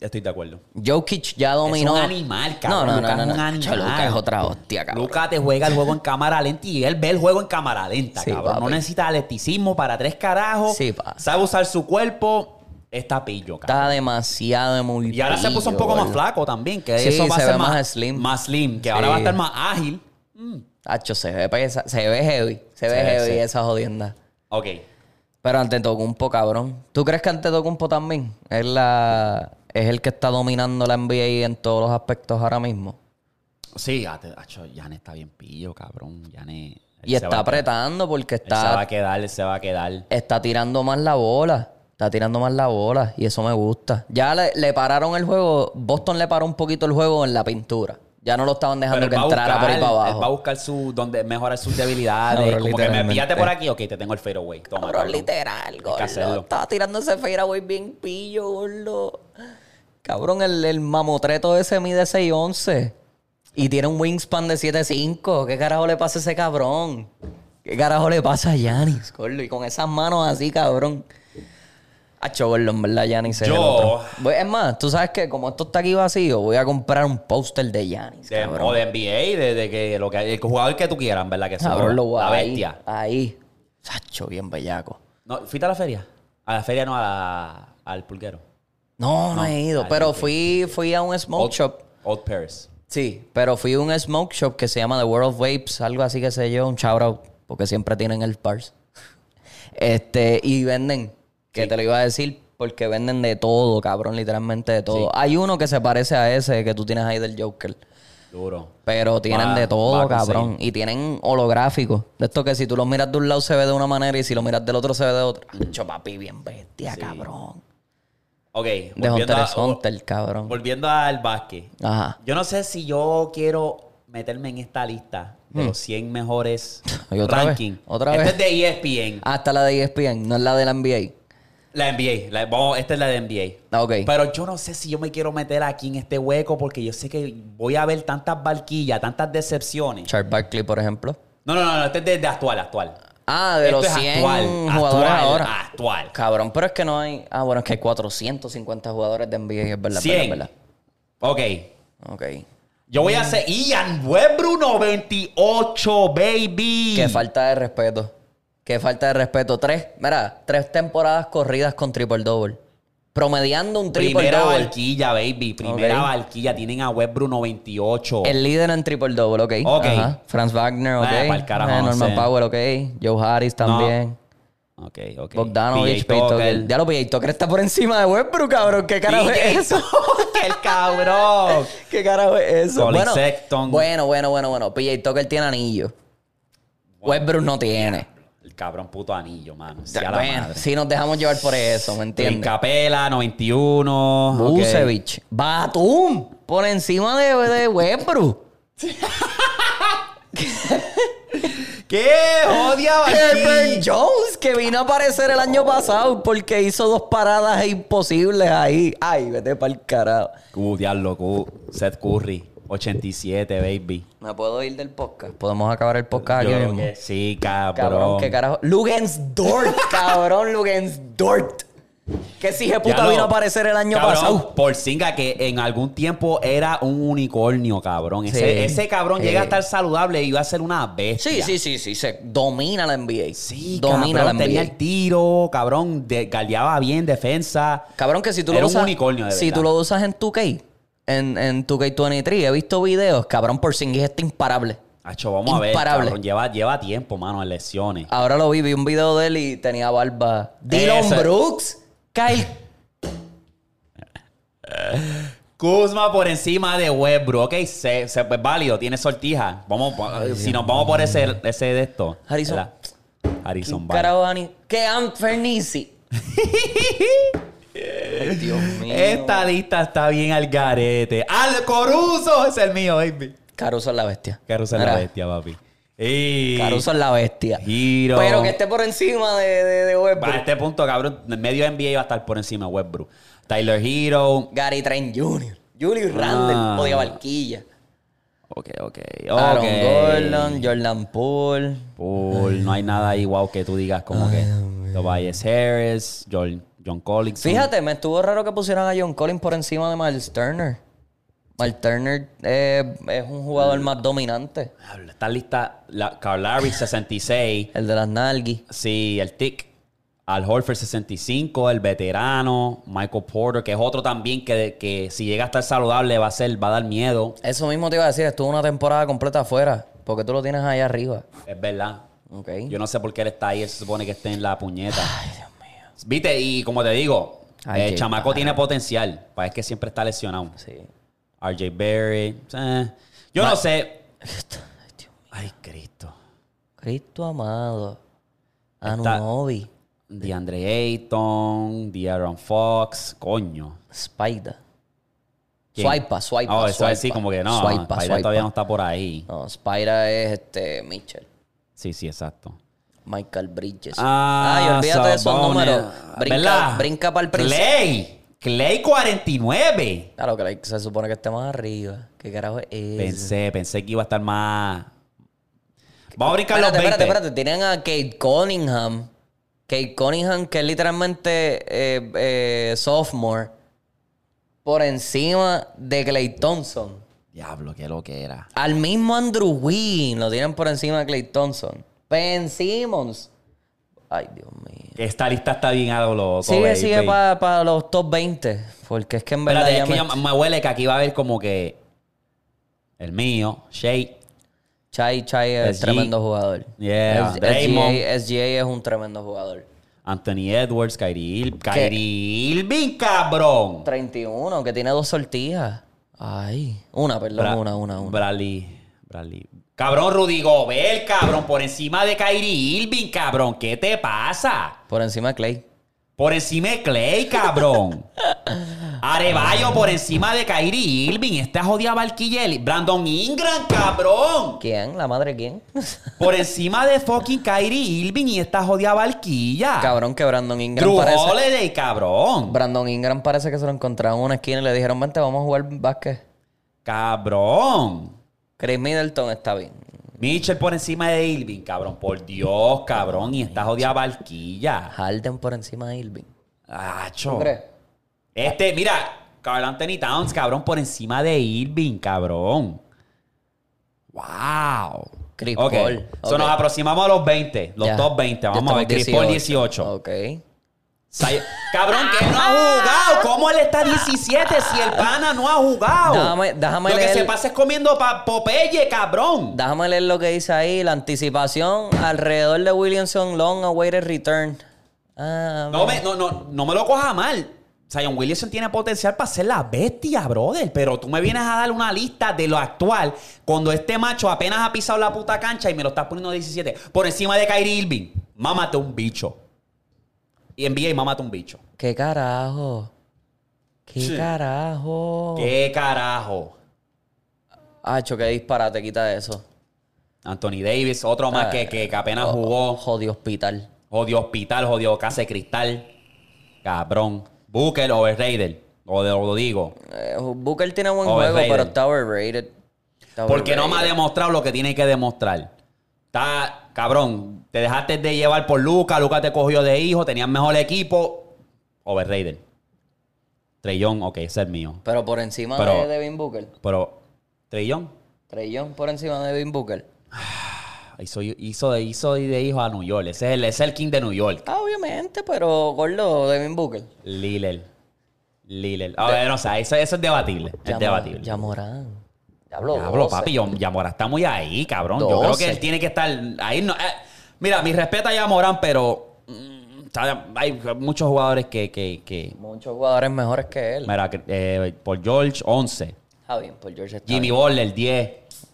Estoy de acuerdo. Jokic ya dominó. un animal, cabrón. No, no, Lucas no, es no. un no. Luka es otra hostia, cabrón. Luca te juega el juego en cámara lenta y él ve el juego en cámara lenta, Sí, cabrón. No papi. necesita atleticismo para tres carajos. Sí, pa. Sabe usar su cuerpo. Está pillo, cabrón. Está demasiado muy Y ahora se puso un poco más flaco también, que Sí, eso va a se ser ve más, más slim. Más slim, que ahora va a estar más ágil. Mm. Hacho, se ve pesa, se ve heavy. Se ve heavy sí. esa jodienda. Ok. Pero ante Tocumpo, cabrón. ¿Tú crees que ante Tocumpo también es la es el que está dominando la NBA en todos los aspectos ahora mismo? Sí, Yane está bien pillo, cabrón. Yane. Y está apretando porque Él se va a está, quedar, él se va a quedar. está tirando más la bola. Está tirando más la bola y eso me gusta. Ya le, le pararon el juego. Boston le paró un poquito el juego en la pintura. Ya no lo estaban dejando que entrara por ahí para él va a abajo. buscar su, donde mejorar sus debilidades. Como que me píllate por aquí, ok, te tengo el fadeaway. Toma, Cabrón, literal, gordo. Estaba tirando ese fadeaway bien pillo, gordo. Cabrón, el, el mamotreto ese mide 6'11". Y tiene un wingspan de 7'5". ¿Qué carajo le pasa a ese cabrón? ¿Qué carajo le pasa a Yanis? Y con esas manos así, cabrón. Hacho, gordo, en verdad, Yanis es Yo-. Voy- Es más, tú sabes que como esto está aquí vacío, voy a comprar un póster de Yanis, De, o de NBA, de, de que lo que el jugador que tú quieras, ¿verdad? Que Cabrón, lo voy la a- ahí, bestia. Ahí. Sacho, bien bellaco. No, ¿Fuiste a la feria? A la feria no, a la- al pulguero. No, no, No. he ido, Ah, pero fui, fui a un smoke Old, shop. Old Paris. Sí, pero fui a un smoke shop que se llama The World of Vapes, algo así que sé yo, un shout out, porque siempre tienen el pars. Este, y venden, que te lo iba a decir, porque venden de todo, cabrón, literalmente de todo. Hay uno que se parece a ese que tú tienes ahí del Joker. Duro. Pero tienen Va- de todo, cabrón. Y tienen holográficos. De esto que si tú lo miras de un lado se ve de una manera y si lo miras del otro se ve de otra. Ancho, papi, bien bestia, cabrón. Ok. De volviendo Hunter a- Hunter, cabrón. Volviendo al básquet. Ajá. Yo no sé si yo quiero meterme en esta lista de los 100 mejores Hmm. ¿Y otra vez? ranking. ¿Otra Este vez? es de E ESPN. Hasta la de E ESPN, no es la de la NBA. La NBA. La- vamos, esta es la de NBA. Ah, ok. Pero yo no sé si yo me quiero meter aquí en este hueco porque yo sé que voy a ver tantas barquillas, tantas decepciones. Charles Barkley, por ejemplo. No, no, no, no, este es de, de actual, actual. Ah, de Esto los es 100 actual, jugadores actual, ahora. Actual. Cabrón, pero es que no hay... Ah, bueno, es que hay 450 jugadores de NBA, es verdad, 100. es verdad, Ok. Ok. Yo voy a hacer Ian Westbrook 98, baby. Qué falta de respeto. Qué falta de respeto. Tres, mira, tres temporadas corridas con triple double. Promediando un triple Primera double. barquilla, baby. Primera Ok. barquilla. Tienen a Westbrook 98. El líder en triple double, ok. Ok. Ajá. Franz Wagner, ok. Ah, pa'l carajo, Eh, no Norman. Powell, ok. Joe Harris también. Ok, ok. Bogdanovich, PJ Tucker. Ya lo PJ Tucker está por encima de Westbrook, cabrón. ¿Qué carajo es eso? El cabrón. ¿Qué carajo es eso? Colin Bueno, Sexton. bueno, bueno, bueno, bueno. PJ Tucker tiene anillo. Westbrook no tiene. El cabrón puto anillo, mano. A la madre. si nos dejamos llevar por eso, ¿me entiendes? Capela, 91. ok. Busevich. Batum. Por encima de, de Westbrook. ¿Qué? Odia Herbert Jones, que vino a aparecer el año pasado porque hizo dos paradas imposibles ahí. Ay, vete para el carajo. Diablo, uh, Seth Curry, 87, baby. ¿Me puedo ir del podcast? ¿Podemos acabar el podcast Yo aquí creo mismo? que sí, cabrón. Cabrón, qué carajo. Lugens Dort, cabrón, Lugens Dort. Que si puta vino a aparecer el año cabrón, pasado. Por Singa, que en algún tiempo era un unicornio, cabrón. Ese, Sí. ese cabrón Sí. llega a estar saludable y iba a ser una bestia. Sí, sí, sí, sí. Se domina la NBA. Sí, domina cabrón, la NBA. tenía el tiro, cabrón, de, galdeaba bien defensa. Cabrón, que si tú Era lo un usas. unicornio, de si verdad. tú lo usas en 2K, en, en 2K23, he visto videos, cabrón, por Singis está imparable. Acho, vamos a ver, Imparable. cabrón, lleva, lleva tiempo, mano, en lesiones. Ahora lo vi, vi un video de él y tenía barba. Dylan Ese- Brooks, Kyle. Kuzma por encima de Westbrook. Ok, se, se- pues, válido, tiene sortija. Vamos, si nos vamos por ese, ese de esto. Harrison. ¿verdad? Harrison, vale. Carajo, Dani. Que Anfernici. Ay, Dios mío. Esta lista está bien al garete. ¡Al Coruso! Es el mío, baby. Caruso es la bestia. Caruso es la bestia, papi. Y... Caruso es la bestia. Giro. Pero que esté por encima de, de, de Westbrook. A este punto, cabrón, en medio NBA va a estar por encima de Westbrook. Tyler Hero. Gary Trent Jr. Julius Randle, Ah. podía Barquilla. Ok, ok. Aaron ok. Gordon, Jordan Poole. Paul, no hay nada ahí, wow, que tú digas como que Tobias Harris, John, John Collins. Fíjate, me estuvo raro que pusieran a John Collins por encima de Miles Turner. Miles Turner eh, es un jugador más dominante. Esta lista, la, Carl Larry 66, El de las Nalgui. sí, el Tick, Al Horford 65, el veterano, Michael Porter, que es otro también que, que si llega a estar saludable va a ser, va a dar miedo. Eso mismo te iba a decir, estuvo una temporada completa afuera Porque tú lo tienes ahí arriba. Es verdad. Ok. Yo no sé por qué él está ahí. Él se supone que esté en la puñeta. Ay, Dios. Viste, y como te digo, Ay, el qué chamaco tiene potencial. Para es que siempre está lesionado. Sí. RJ Berry. eh, Yo Ma- no sé. Ay, Dios mío. Ay, Cristo. Cristo amado. Anunobi. DeAndre Ayton, De'Aaron Fox, coño. Spider. ¿Quién? Swipa, swipa. Oh, eso es así como que no. Swipa, Spider swipa. todavía no está por ahí. No, Spider es este Mitchell. Sí, sí, exacto. Michael Bridges. Ah, y olvídate de esos Sabonis. números. Brinca, ¿Verdad? brinca para el principio. Clay. Clay 49. Claro que like, se supone que esté más arriba. ¿Qué carajo es? Pensé, pensé que iba a estar más. Vamos a brincar Espérate, los 20. espérate, espérate. Tienen a Kate Cunningham. Kate Cunningham, que es literalmente eh, eh, sophomore. Por encima de Clay Thompson. Diablo, qué lo que era. Al mismo Andrew Wynn lo tienen por encima de Clay Thompson. Ben Simmons. Ay, Dios mío. Esta lista está bien a lo loco. Sigue, baby. sigue para los top 20. Porque es que en verdad Espérate, es que me- huele que aquí va a haber como que. El mío, Shea. Chai Chai es SG. tremendo jugador. Yeah. SGA, SGA es un tremendo jugador. Anthony Edwards, Kyrie, Il- Kyrie Irving, cabrón. 31, que tiene dos sortijas. Ay, una, perdón, Bra- una, una, una. Bradley, Bradley. Cabrón, Rudy Gobert, cabrón, por encima de Kyrie Irving, cabrón. ¿Qué te pasa? Por encima de Clay. Por encima de Clay, cabrón. Arevallo por encima de Kyrie Irving. Esta jodida Valquilleli. Brandon Ingram, cabrón. ¿Quién? ¿La madre quién? Por encima de fucking Kyrie Irving y esta jodida Valquilla. Cabrón, que Brandon Ingram Drew parece... Holiday, cabrón. Brandon Ingram parece que se lo encontraron en una esquina y le dijeron, vente, vamos a jugar básquet. Cabrón. Chris Middleton está bien. Mitchell por encima de Irving, cabrón. Por Dios, cabrón. Y esta jodida Valquilla. Harden por encima de Irving. Acho. Este, mira, Carl Anthony Towns, cabrón, por encima de Irving, cabrón. Wow. Chris Ok. Paul. So, nos aproximamos a los 20, los Ya. top 20. Ya Vamos a ver, Chris Paul 18. Ok. Say- Cabrón, que no ha jugado. ¿Cómo él está 17 si el pana no ha jugado? Déjame- déjame Lo que se pasa es comiendo pa Popeye, cabrón. Déjame leer lo que dice ahí. La anticipación alrededor de Williamson Long Awaited Return. Ah, No me, no, no, no me lo coja mal. Zion Williamson tiene potencial para ser la bestia, brother. Pero tú me vienes a dar una lista de lo actual cuando este macho apenas ha pisado la puta cancha y me lo estás poniendo 17 por encima de Kyrie Irving. Mámate un bicho. Y envía y mámate un bicho. ¿Qué carajo? ¿Qué Sí. carajo? ¿Qué carajo? Hacho, qué disparate, quita eso. Anthony Davis, otro más Ah, que, que, que apenas Oh, jugó. Jodido hospital. Jodió hospital, jodió casa de cristal. Cabrón. Booker, overrated. O de- lo digo. Eh, Booker tiene buen Overrated. juego, pero está overrated. Está Porque no me ha overrated. demostrado lo que tiene que demostrar. Está, cabrón, te dejaste de llevar por Lucas, Lucas te cogió de hijo, tenías mejor equipo. Overrated. Trellón, ok, ese es el mío. Pero por encima Pero- de Devin Booker. Pero, Trellón Young por encima de Devin Booker. hizo, hizo, de, hizo de hijo a New York. Ese es el, ese es el king de New York. Ah, obviamente, pero gordo, Devin Booker. Lillel. Lillel. A ver, o sea, eso, eso es debatible. Es debatible. Yamorán. Diablo, Diablo, 12. papi, Yam- Yamora está muy ahí, cabrón. Yo creo 12. que él tiene que estar ahí. No, eh, mira, mi respeto a Yamorán, pero mm, hay muchos jugadores que, que, que Muchos jugadores mejores que él. mira, eh, por George, 11. Está bien, por George está Jimmy. Butler, 10.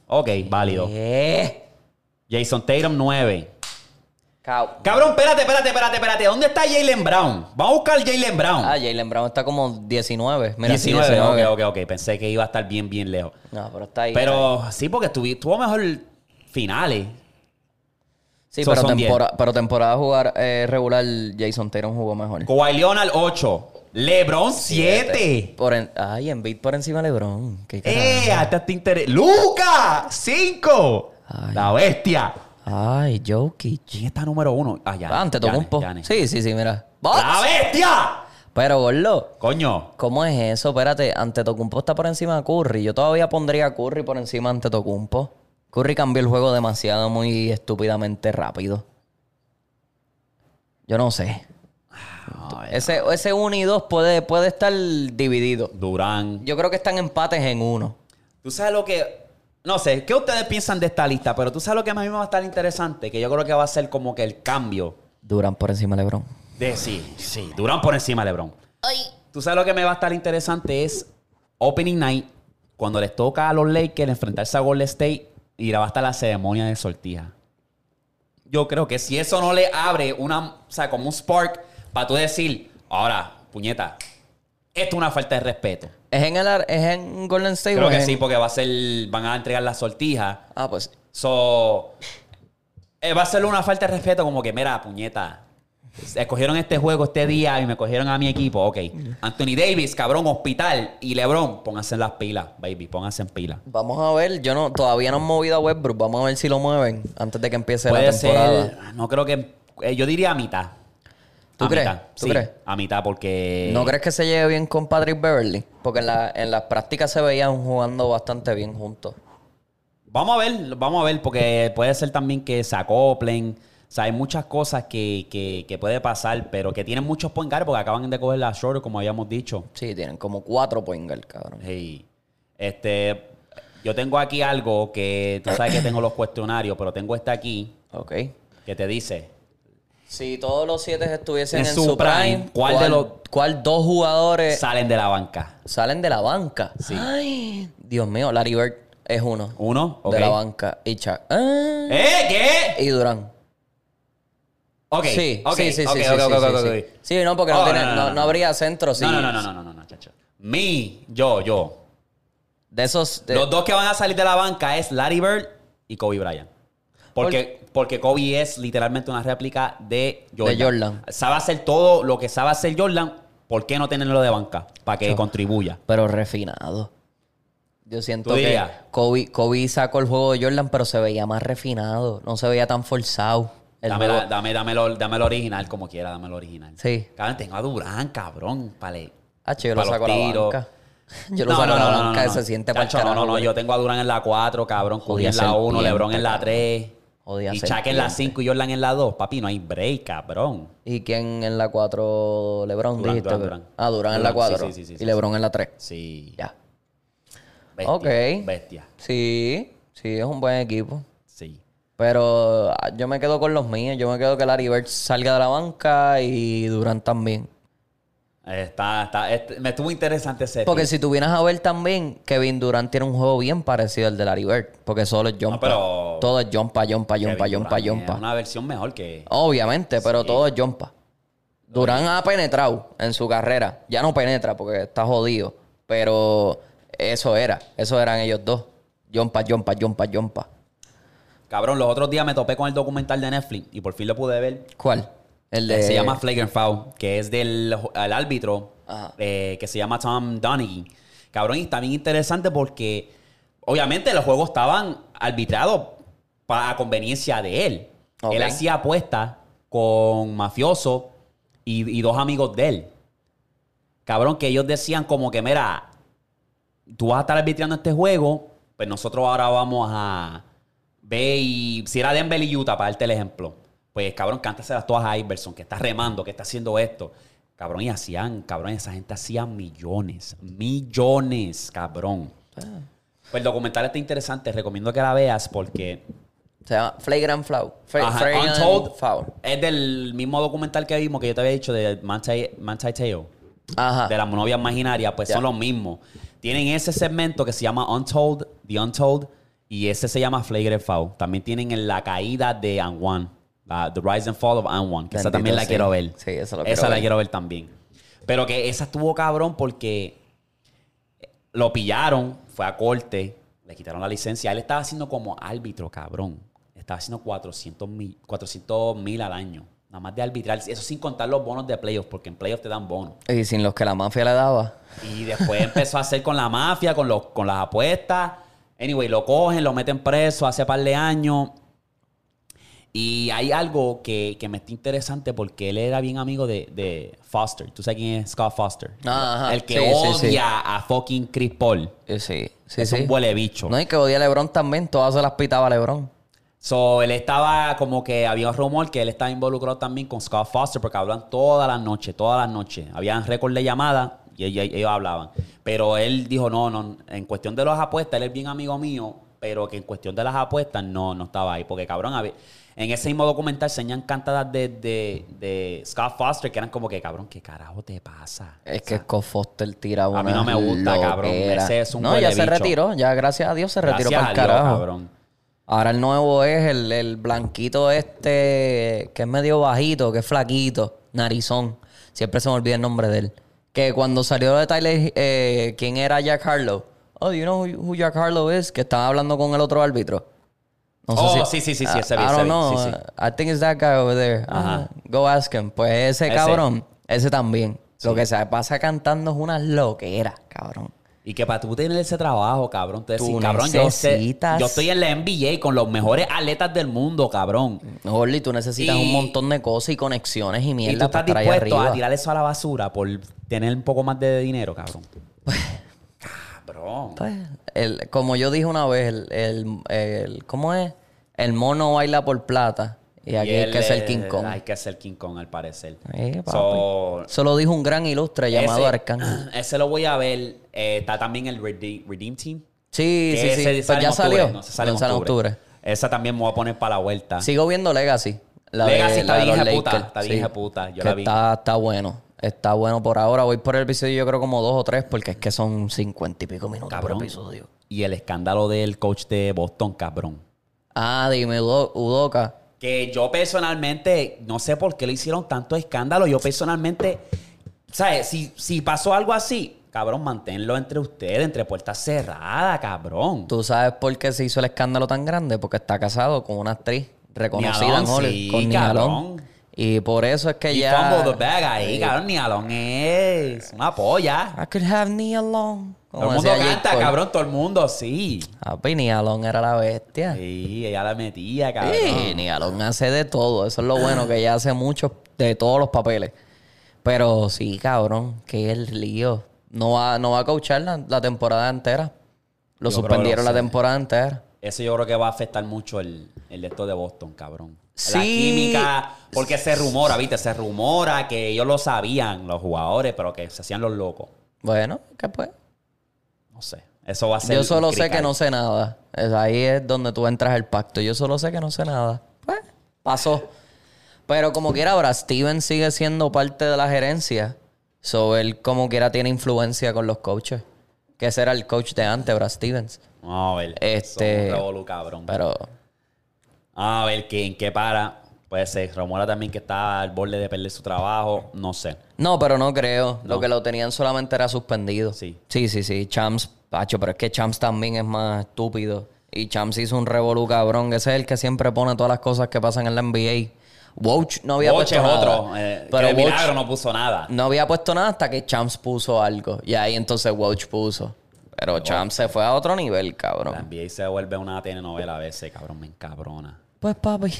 Ok, válido. ¿Qué? Jason Tatum, 9. Cabrón, espérate, espérate, espérate, espérate. ¿Dónde está Jalen Brown? Vamos a buscar Jalen Brown. Ah, Jalen Brown está como 19. Mira, sí, 19. 19. Ok, ok, ok. Pensé que iba a estar bien, bien lejos. No, pero está ahí. Pero sí, porque tuvi- tuvo mejor finales. Sí, So, pero, tempora- pero temporada jugar eh, regular, Jason Tatum jugó mejor. Kawhi Leonard 8. LeBron 7. Por en- Ay, Embiid por encima de LeBron. ¡Eh! Hasta te interesa. ¡Luca! 5. Ay. La bestia. Ay, Jokic. ¿Quién está número uno? Ah, ya. Ah, Antes tocó un poco. Sí, sí, sí, mira. ¡La bestia! Pero, gordo, Coño. ¿cómo es eso? Espérate, Antetokounmpo está por encima de Curry. Yo todavía pondría a Curry por encima de Antetokounmpo. Curry cambió el juego demasiado, muy estúpidamente rápido. Yo no sé. Ese, ese 1 y 2 puede, puede estar dividido. Durán. Yo creo que están empates en uno. Tú sabes lo que. No sé, ¿qué ustedes piensan de esta lista? Pero tú sabes lo que a mí me va a estar interesante, que yo creo que va a ser como que el cambio Duran por encima de LeBron. de sí, sí, Durán por encima de LeBron. Tú sabes lo que me va a estar interesante es Opening Night, cuando les toca a los Lakers enfrentarse a Golden State y va a estar la ceremonia de sortija. Yo creo que si eso no le abre una, o sea, como un spark para tú decir, ahora, puñeta, esto es una falta de respeto. ¿Es en, el, ¿Es en Golden State? Creo o que sí, porque va a ser, van a entregar la sortija. Ah, pues. So, eh, va a ser una falta de respeto como que, mira, puñeta, escogieron este juego este día y me cogieron a mi equipo. Ok. Anthony Davis, cabrón, hospital. Y LeBron, pónganse en las pilas, baby, pónganse en pilas. Vamos a ver. Yo no, todavía no han movido a Westbrook. Vamos a ver si lo mueven antes de que empiece Puede la temporada. ser, no creo que, eh, yo diría a mitad. ¿Tú A crees? mitad, ¿Tú sí, crees? A mitad porque... ¿No crees que se lleve bien con Patrick Beverly? Porque en, la, en las prácticas se veían jugando bastante bien juntos. Vamos a ver, vamos a ver, porque puede ser también que se acoplen. O sea, hay muchas cosas que, que, que puede pasar, pero que tienen muchos point guard porque acaban de coger la short, como habíamos dicho. Sí, tienen como cuatro point guard, cabrón. Hey, este, yo tengo aquí algo que tú sabes que tengo los cuestionarios, pero tengo este aquí Ok. que te dice Si todos los siete estuviesen En en, su prime, prime, ¿cuál de los- cuál dos jugadores salen de la banca. salen de la banca? Sí. Ay, Dios mío, Larry Bird es uno Uno, ok. de la banca. Y Chuck. Ah, ¿Eh? ¿Qué? Y Durán. Ok, Sí, ok, sí, sí, ok, sí, sí, sí, no, porque no, Oh, tiene- no, no, no- no, no habría centro. Sí. No, no, no, no, no, no, no, no, chacho. Mi, yo, yo. De esos. de- Los dos que van a salir de la banca es Larry Bird y Kobe Bryant. Porque, porque Kobe es literalmente una réplica de Jordan. De Jordan. Sabe hacer todo lo que sabe hacer Jordan, ¿por qué no tenerlo de banca? Para que contribuya. Pero refinado. Yo siento que Kobe, Kobe sacó el juego de Jordan, pero se veía más refinado. No se veía tan forzado. Dame, la, dame, dame, lo, original como quiera, dame lo original. Sí. Cabrón, tengo a Durán, cabrón, pale. Ah, yo lo saco a la banca. Yo lo no, saco no, no, a la banca, se siente para No, no, no, yo tengo a Durán en la 4, cabrón, Cudi en la 1, LeBron en la 3. O y Shaq en la 5 y Jordan en la 2. Papi, no hay break, cabrón. ¿Y quién en la 4? Lebron, Durán, dijiste. Durán, Durán. Ah, Durán, en la 4. Sí, sí, sí, y Lebron en la 3. Sí. Ya. Bestia, ok. Bestia. Sí, sí, es un buen equipo. Sí. Pero ah, yo me quedo con los míos. Yo me quedo que Larry Bird salga de la banca y Durán también. Está, está, este- me estuvo interesante ese. Porque pick. si tú vienes a ver también, Kevin Durant tiene un juego bien parecido al de Larry Bird. Porque solo es jumpa. pero- Todo es jumpa, jumpa, jumpa, jumpa, Durant es jumpa. Una versión mejor que. Obviamente, pero Sí. todo es jumpa. Durán ha penetrado en su carrera. Ya no penetra porque está jodido. Pero eso era. Eso eran ellos dos. Jumpa, jumpa, jumpa, jumpa. Cabrón, los otros días me topé con el documental de Netflix y por fin lo pude ver. ¿Cuál? El de... Se llama Flagrant Foul, que es del el árbitro eh, que se llama Tom Donaghy. Cabrón, y está bien interesante porque obviamente los juegos estaban arbitrados para conveniencia de él. Él hacía apuestas con mafiosos y, y dos amigos de él. Cabrón, que ellos decían como que, mira, tú vas a estar arbitrando este juego, pues nosotros ahora vamos a ver y si era Denver y Utah, para darte el ejemplo, pues cabrón, cántaselas todas a Iverson, que está remando, que está haciendo esto. Cabrón, y hacían, cabrón, esa gente hacía millones, millones, cabrón. Pues el documental está interesante, recomiendo que la veas porque Se llama Flagrant Flagrant Untold Foul. es del mismo documental que vimos que yo te había dicho de Manti Manti Teo Ajá. de las novias imaginarias, pues son los mismos. Tienen ese segmento que se llama Untold, The Untold, y ese se llama Flagrant Foul. También tienen en la caída de An la The Rise and Fall of An que esa también la sí. quiero ver. Sí, esa lo Esa quiero la ver. quiero ver también. Pero que esa estuvo cabrón porque lo pillaron, fue a corte, le quitaron la licencia. Él estaba haciendo como árbitro, cabrón. Estaba haciendo 400 mil 400 mil al año. Nada más de arbitrar. Eso sin contar los bonos de playoffs, porque en playoffs te dan bonos. Y sin los que la mafia le daba. Y después empezó a hacer con la mafia, con, los, con las apuestas. Anyway, lo cogen, lo meten preso hace par de años. Y hay algo que, que me está interesante porque él era bien amigo de, de Foster. ¿Tú sabes quién es Scott Foster? Ajá. El que Sí, odia sí. a fucking Chris Paul. Sí, sí, es un huele bicho. No, y que odia a LeBron también. Todas se las pitaba a LeBron. So, él estaba como que había un rumor que él estaba involucrado también con Scott Foster porque hablan todas las noches, todas las noches. Habían récord de llamada y ellos, ellos hablaban. Pero él dijo, no, no, en cuestión de las apuestas, él es bien amigo mío pero que en cuestión de las apuestas no, no estaba ahí. Porque, cabrón, a ver, en ese mismo documental enseñan cantadas de, de, de Scott Foster que eran como que, cabrón, ¿qué carajo te pasa? Es que Scott Foster tira una mí no me gusta, cabrón. Ese es un No, ya se retiró. Ya, gracias a Dios, se retiró para el a Dios, carajo. cabrón. Ahora el nuevo es el, el blanquito este, que es medio bajito, que es flaquito, narizón. Siempre se me olvida el nombre de él. Que cuando salió de Tyler, eh, ¿quién era Jack Harlow? Oh, you know who, who Jack Harlow is? Que estaba hablando con el otro árbitro. No Oh, sí, sí, sí, sí, ese vi, I ese don't know. sí, sí. I think it's that guy over there. Ajá. Ah, go ask him. Pues ese, Ese. cabrón, ese también. Lo que se pasa cantando es una loquera, cabrón. Y que para tú tener ese trabajo, cabrón, tú decís, cabrón, yo, sé- necesitas- yo estoy en la NBA con los mejores atletas del mundo, cabrón. Orly, tú necesitas Y- un montón de cosas y conexiones y Y tú mierda para estás estar ahí dispuesto a tirar eso a la basura por tener un poco más de dinero, cabrón. Pues, el, como yo dije una vez, el, el, el- ¿cómo es? El mono baila por plata. Y aquí Y hay que ser King Kong. Hay que ser King Kong, al parecer. Eh. So, Eso lo dijo un gran ilustre llamado Arcángel. Ese lo voy a ver. Eh, está también el Redeem, Redeem Team. Sí, sí, sí. Pues ya octubre, salió. no, ese sale en octubre. octubre. Esa también me voy a poner para la vuelta. Sigo viendo Legacy. La de- Legacy está la de bien hijeputa, Lakers. está bien hijeputa, yo Que la vi. Está, está bueno. Está bueno por ahora. Voy por el episodio yo creo como dos o tres porque es que son cincuenta y pico minutos Cabrón. por episodio. Y el escándalo del coach de Boston, cabrón. Ah, dime, Udo- Udoka. Que yo personalmente, no sé por qué le hicieron tanto escándalo. Yo personalmente, ¿sabes? Si, si pasó algo así, cabrón, manténlo entre ustedes, entre puertas cerradas, cabrón. ¿Tú sabes por qué se hizo el escándalo tan grande? Porque está casado con una actriz reconocida Nialón, en Hollywood, sí, con Nialón. Y por eso es que Y ya... fumble the bag ahí, cabrón. Ni Alon es una polla. I could have Nialón. Todo el mundo canta, cabrón. Todo el mundo, sí. Papi, Nialón era la bestia. Sí, ella la metía, cabrón. Sí, Nialón hace de todo. Eso es lo bueno, que ella hace mucho de todos los papeles. Pero sí, cabrón, que el lío. No va, no va a coachar la, la temporada entera. Lo Yo creo que suspendieron lo la sé. temporada entera. Eso yo creo que va a afectar mucho el, el de esto de Boston, cabrón. Sí. La química, porque se rumora, ¿viste? Se rumora que ellos lo sabían, los jugadores, pero que se hacían los locos. Bueno, ¿qué pues? No sé. Eso va a ser. Yo solo sé que no sé nada. Ahí es donde tú entras el pacto. Yo solo sé que no sé nada. Pues, pasó. Pero como quiera, ahora Steven sigue siendo parte de la gerencia. So, él como quiera tiene influencia con los coaches. Que ese era el coach de antes, Brad Stevens. Vamos a ver. Este- cabrón. Pero a ver que, en qué para. Puede ser. Rumora también que está al borde de perder su trabajo. No sé. No, pero no creo. Lo que lo tenían solamente era suspendido. Sí. Sí, sí, sí. Champs, pacho, pero es que Champs también es más estúpido. Y Champs hizo un revolú cabrón. Ese es el que siempre pone todas las cosas que pasan en la NBA. Woj no había Boch puesto es nada. otro. eh, pero que de Woj milagro no puso nada. no había puesto nada hasta que Champs puso algo. Y ahí entonces Woj puso. Pero Champs se fue a otro nivel, La cabrón. NBA se vuelve una telenovela a veces, cabrón. Me encabrona. Pues papi.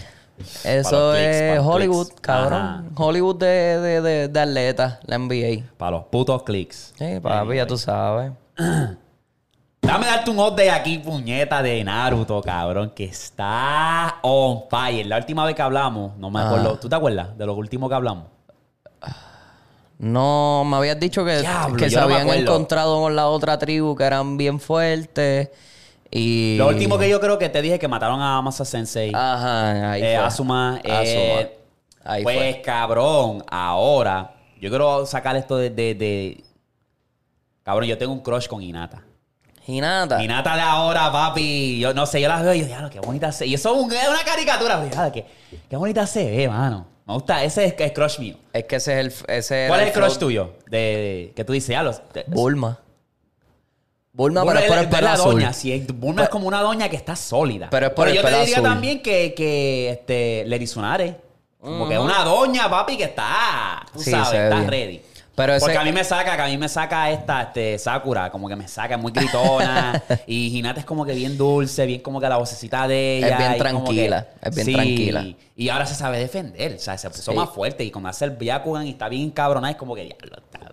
Eso clics, es Hollywood, clics. cabrón. Ajá. Hollywood de, de, de, de atletas, la NBA. Para los putos clics. Sí, papi, ya tú sabes. Dame darte un update aquí, puñeta, de Naruto, cabrón, que está on fire. La última vez que hablamos, no me acuerdo. Ah. ¿Tú te acuerdas de lo último que hablamos? No, me habías dicho que, Diablo, que se no habían encontrado con la otra tribu que eran bien fuertes. Y. Lo último que yo creo que te dije que mataron a Masa Sensei. Ajá, ahí eh, fue. Asuma. eh, Asuma. Ahí pues, fue. cabrón, ahora, yo quiero sacar esto de, de, de- Cabrón, yo tengo un crush con Hinata. Hinata. Hinata de ahora, papi. Yo no sé, yo la veo y yo, diablo, qué bonita se ve. Y eso es un- es una caricatura, diablo, qué, qué bonita se ve, mano. Me gusta, ese es, es crush mío. Es que ese es el. Ese ¿Cuál es el crush tuyo? De, de- que tú dices, ya los. Bulma. Bulma, Bulma pero es por el es pelo la azul. doña, sí, es- Bulma es como una doña que está sólida. Pero es por el yo pelo te diría azul. también que, que este, Lady Tsunade. Como que es una doña, papi, que está, tú Sí, sabes, está bien. ready. Pero ese- Porque a mí me saca, que a mí me saca esta, este, Sakura, como que me saca, muy gritona. y Hinata es como que bien dulce, bien como que la vocecita de ella. Es bien tranquila, que- es bien Sí, tranquila. Y ahora se sabe defender, o sea, se puso Sí. más fuerte. Y cuando hace el Byakugan y está bien cabronada, es como que, diablo, está,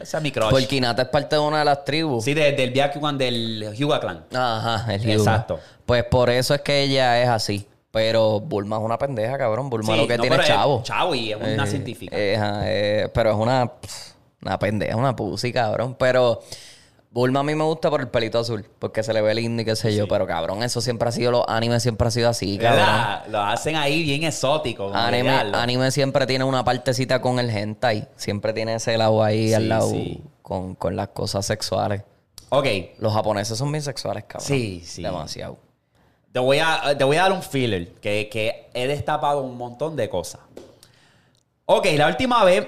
esa es mi crush. Porque Hinata es parte de una de las tribus. Sí, de- del Byakugan del Hyuga Clan. Ajá, el Hyuga. Exacto. Pues por eso es que ella es así. Pero Bulma es una pendeja, cabrón. Bulma Sí, lo que no, tiene pero es chavo. chavo y es una Eh, científica. eh, eh, pero es una, una pendeja, una pussy, cabrón. Pero Bulma a mí me gusta por el pelito azul, porque se le ve lindo y qué sé yo, pero cabrón, eso siempre ha sido, los animes siempre ha sido así, cabrón. Lo hacen ahí bien exótico. Anime, siempre tiene una partecita con el hentai, siempre tiene ese lado ahí Sí, al lado sí. con, con las cosas sexuales. Ok, Los japoneses son bien sexuales, cabrón. Sí, sí. Demasiado. Te voy a, te voy a dar un filler que, que he destapado un montón de cosas. Ok, la última vez,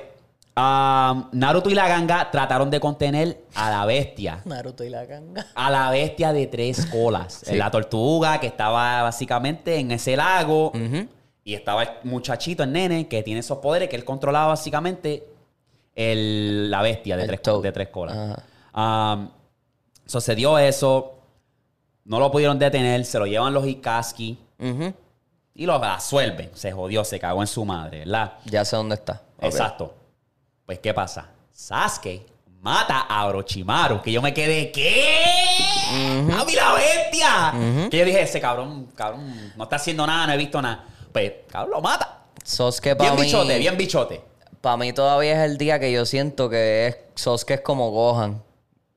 Naruto y la ganga trataron de contener a la bestia. Naruto y la ganga. A la bestia de tres colas. Sí. La tortuga que estaba básicamente en ese lago. Y estaba el muchachito, el nene, que tiene esos poderes que él controlaba básicamente el- la bestia de, El tres, Toad. de tres colas. Um, sucedió eso. No lo pudieron detener. Se lo llevan los Ikaski. Y lo absuelven. Se jodió, se cagó en su madre, ¿verdad? Ya sé dónde está. Exacto. Pues, ¿qué pasa? Sasuke mata a Orochimaru. Que yo me quedé, ¿qué? ¡A mí la bestia! Que yo dije, ese cabrón, cabrón, no está haciendo nada, no he visto nada. Pues, cabrón, lo mata. Sosuke para Bien mí... bichote, bien bichote. Para mí todavía es el día que yo siento que es Sosuke es como Gohan.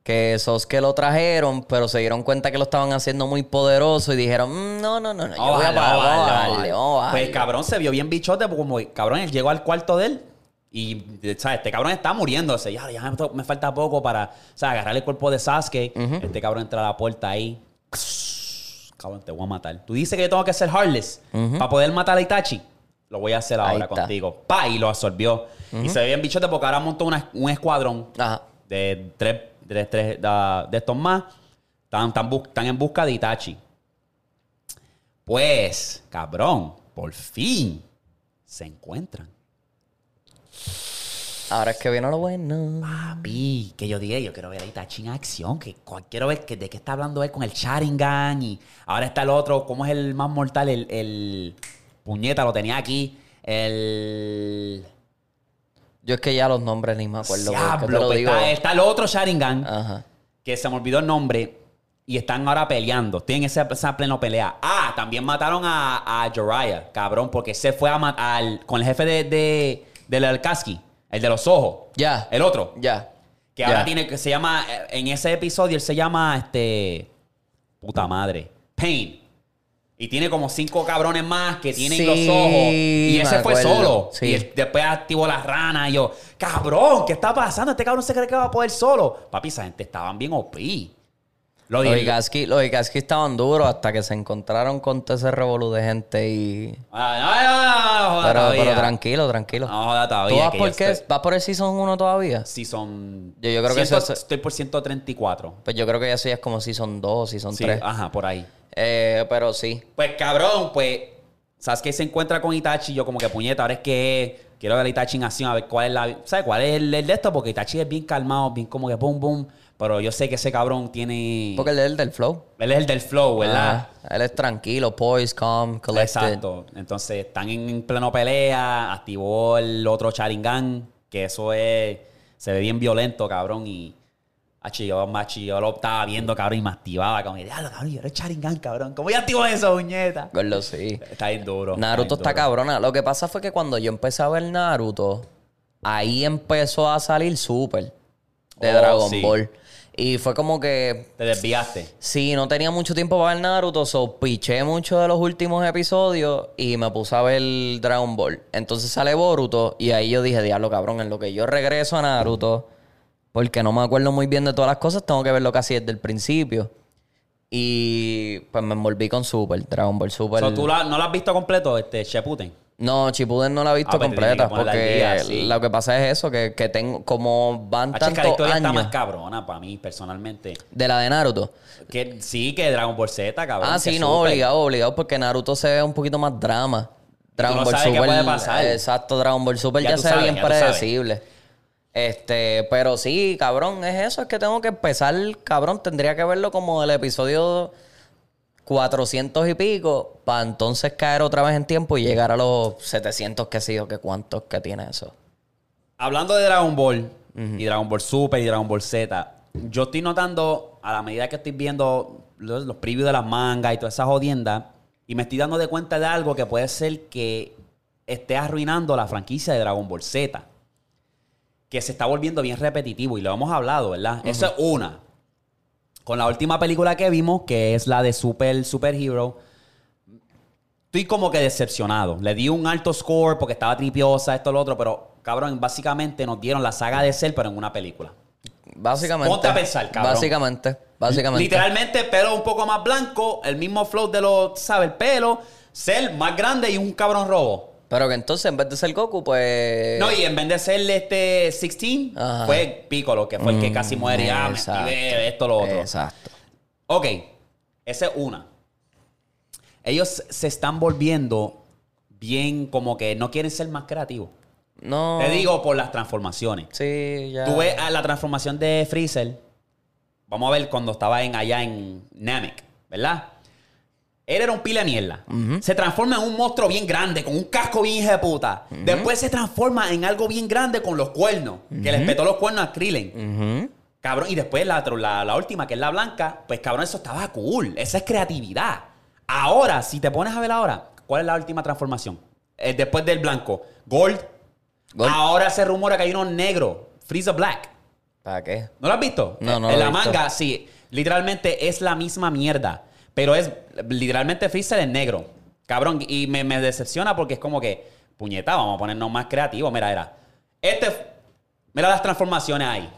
Que Sosuke lo trajeron, pero se dieron cuenta que lo estaban haciendo muy poderoso y dijeron, "Mm, no, no, no, no, yo Vamos voy a parar, vamos a bajarle". Pues cabrón se vio bien bichote, porque como cabrón, él llegó al cuarto de él y, ¿sabes? Este cabrón está muriéndose. Ya, ya me, falta poco para, o sea, agarrar el cuerpo de Sasuke. Este cabrón entra a la puerta ahí. Cabrón, te voy a matar. Tú dices que yo tengo que ser Heartless para poder matar a Itachi. Lo voy a hacer Ahí ahora está. contigo. Pa, y lo absorbió. Y se ve bien bichote porque ahora montó una- un escuadrón Ajá. de tres, de, tres- de- de estos más. Están, están bus- están en busca de Itachi. Pues, cabrón, por fin se encuentran. Ahora es que viene lo bueno. Papi, que yo dije, yo quiero ver a Itachi en acción. Que quiero ver que, de qué está hablando él con el Sharingan. Y ahora está el otro, ¿cómo es el más mortal? El, el puñeta, lo tenía aquí. El. Yo es que ya los nombres ni me acuerdo. Diablo, lo pues digo. Está, está el otro Sharingan. Ajá. que se me olvidó el nombre y están ahora peleando. Tienen esa, esa pleno pelea. Ah, también mataron a, a Jiraiya, cabrón, porque se fue a matar con el jefe de, de, del Alkaski, el de los ojos. Ya. El otro. Ya. Que ahora tiene que se llama, eh, en ese episodio él se llama, este, puta madre, Pain. Y tiene como cinco cabrones más que tienen Sí, los ojos. Y ese fue solo. Sí. Y después activó las ranas. Y yo, cabrón, ¿qué está pasando? Este cabrón se cree que va a poder solo. Papi, esa gente estaban bien OP. Lo Los dije. Ikaski, los Ikaski estaban duros hasta que se encontraron con todo ese revolú de gente y... Ah, no, no, no, Pero, todavía. pero tranquilo, tranquilo. No, joda todavía. ¿Tú vas que por qué? estoy- ¿Vas por el Season 1 todavía? Sí, son. Yo- yo creo que Ciento- eso es- Estoy por 134. Pues yo creo que ya sí es como Season 2, Season Sí, 3. ajá, por ahí. Eh, pero sí. Pues cabrón, pues. ¿Sabes que se encuentra con Itachi? Yo como que puñeta, ahora es que quiero ver a Itachi en acción, a ver cuál es la. ¿Sabes cuál es el, el de esto? Porque Itachi es bien calmado, bien como que boom, boom. Pero yo sé que ese cabrón tiene. Porque él es el del flow. Él es el del flow, ¿verdad? Ajá. Él es tranquilo, poised, calm, collected. Exacto. Entonces están en pleno pelea. Activó el otro Sharingan. Que eso es. Se ve bien violento, cabrón. Y. Hachi, yo, machi, yo lo estaba viendo, cabrón, y me activaba. Como, diablo, cabrón, yo era Sharingan, cabrón. ¿Cómo yo activo eso, puñeta? Gordo, sí. Está bien duro. Naruto está duro. cabrona. Lo que pasa fue que cuando yo empecé a ver Naruto, ahí empezó a salir Super de Oh, Dragon sí. Ball. Y fue como que Te desviaste. Sí, no tenía mucho tiempo para ver Naruto, so piché mucho de los últimos episodios y me puse a ver Dragon Ball. Entonces sale Boruto y ahí yo dije, diablo cabrón, en lo que yo regreso a Naruto, porque no me acuerdo muy bien de todas las cosas, tengo que verlo casi desde el principio. Y pues me envolví con Super, Dragon Ball Super. So, ¿Tú la- no lo has visto completo, este Shippuden? No, Chipuden no la he visto Ah, pues completa porque día, sí. lo que pasa es eso, que, que tengo, como van la tantos historia está años más cabrona para mí, personalmente. de la de Naruto. Que sí, que Dragon Ball Z, cabrón. Ah, sí, no, obligado, obligado, porque Naruto se ve un poquito más drama. Dragon no Ball Super. puede pasar. Exacto, Dragon Ball Super Ya se ve bien predecible. Este, pero sí, cabrón, es eso, es que tengo que empezar, cabrón, tendría que verlo como el episodio 400 y pico, para entonces caer otra vez en tiempo y llegar a los 700, que sé yo, que cuántos que tiene eso. Hablando de Dragon Ball y Dragon Ball Super y Dragon Ball Z, yo estoy notando a la medida que estoy viendo los, los previews de las mangas y toda esa jodienda, y me estoy dando de cuenta de algo que puede ser que esté arruinando la franquicia de Dragon Ball Z. Que se está volviendo bien repetitivo y lo hemos hablado, ¿verdad? Eso es una. Con la última película que vimos, que es la de Super Superhero, estoy como que decepcionado. Le di un alto score porque estaba tripiosa, esto, lo otro, pero cabrón, básicamente nos dieron la saga de Cell, pero en una película. Básicamente. Ponte a pensar, cabrón. Básicamente. Básicamente. Literalmente, pelo un poco más blanco, el mismo flow de los, ¿sabes? El pelo, Cell más grande y un cabrón robo. Pero que entonces, en vez de ser Goku, pues. No, y en vez de ser este 16, Ajá. fue Piccolo, que fue el que casi muere. y, Ah, Exacto. esto, lo otro. Exacto. Ok, esa es una. Ellos se están volviendo bien como que no quieren ser más creativos. No. Te digo por las transformaciones. Sí, ya. Tú ves a la transformación de Freezer. Vamos a ver cuando estaba en, allá en Namek, ¿verdad? Él era un pila de mierda. Se transforma en un monstruo bien grande, con un casco bien hija de puta. Después se transforma en algo bien grande con los cuernos. Que le petó los cuernos a Krillin. Cabrón, y después la, la, la última, que es la blanca, pues cabrón, eso estaba cool. Esa es creatividad. Ahora, si te pones a ver ahora, ¿cuál es la última transformación? Eh, después del blanco, Gold. Gold. Ahora se rumora que hay uno negro, Freeza Black. ¿Para qué? ¿No lo has visto? No, no En lo la he visto. manga, sí. Literalmente es la misma mierda. Pero es literalmente Freezer en negro. Cabrón, y me, me decepciona porque es como que, puñeta, vamos a ponernos más creativos. Mira, era. Este. Mira las transformaciones ahí.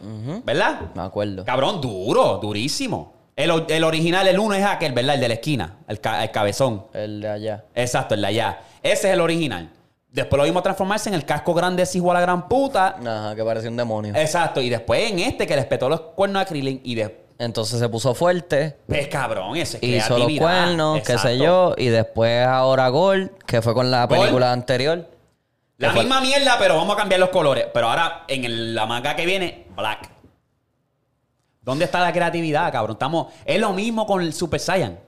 ¿Verdad? Me acuerdo. Cabrón, duro, durísimo. El, el original, el uno es aquel, ¿verdad? El de la esquina, el, ca- el cabezón. El de allá. Exacto, el de allá. Ese es el original. Después lo vimos transformarse en el casco grande, ese igual a la gran puta. Ajá, que parecía un demonio. Exacto, y después en este que le petó los cuernos a Krillin y después. Entonces se puso fuerte. Pues cabrón, eso es Hizo los cuernos, qué sé yo. Y después ahora Gold, que fue con la Gold. película anterior. La fue- misma mierda, pero vamos a cambiar los colores. Pero ahora, en el- la manga que viene, black. ¿Dónde está la creatividad, cabrón? Estamos... Es lo mismo con el Super Saiyan.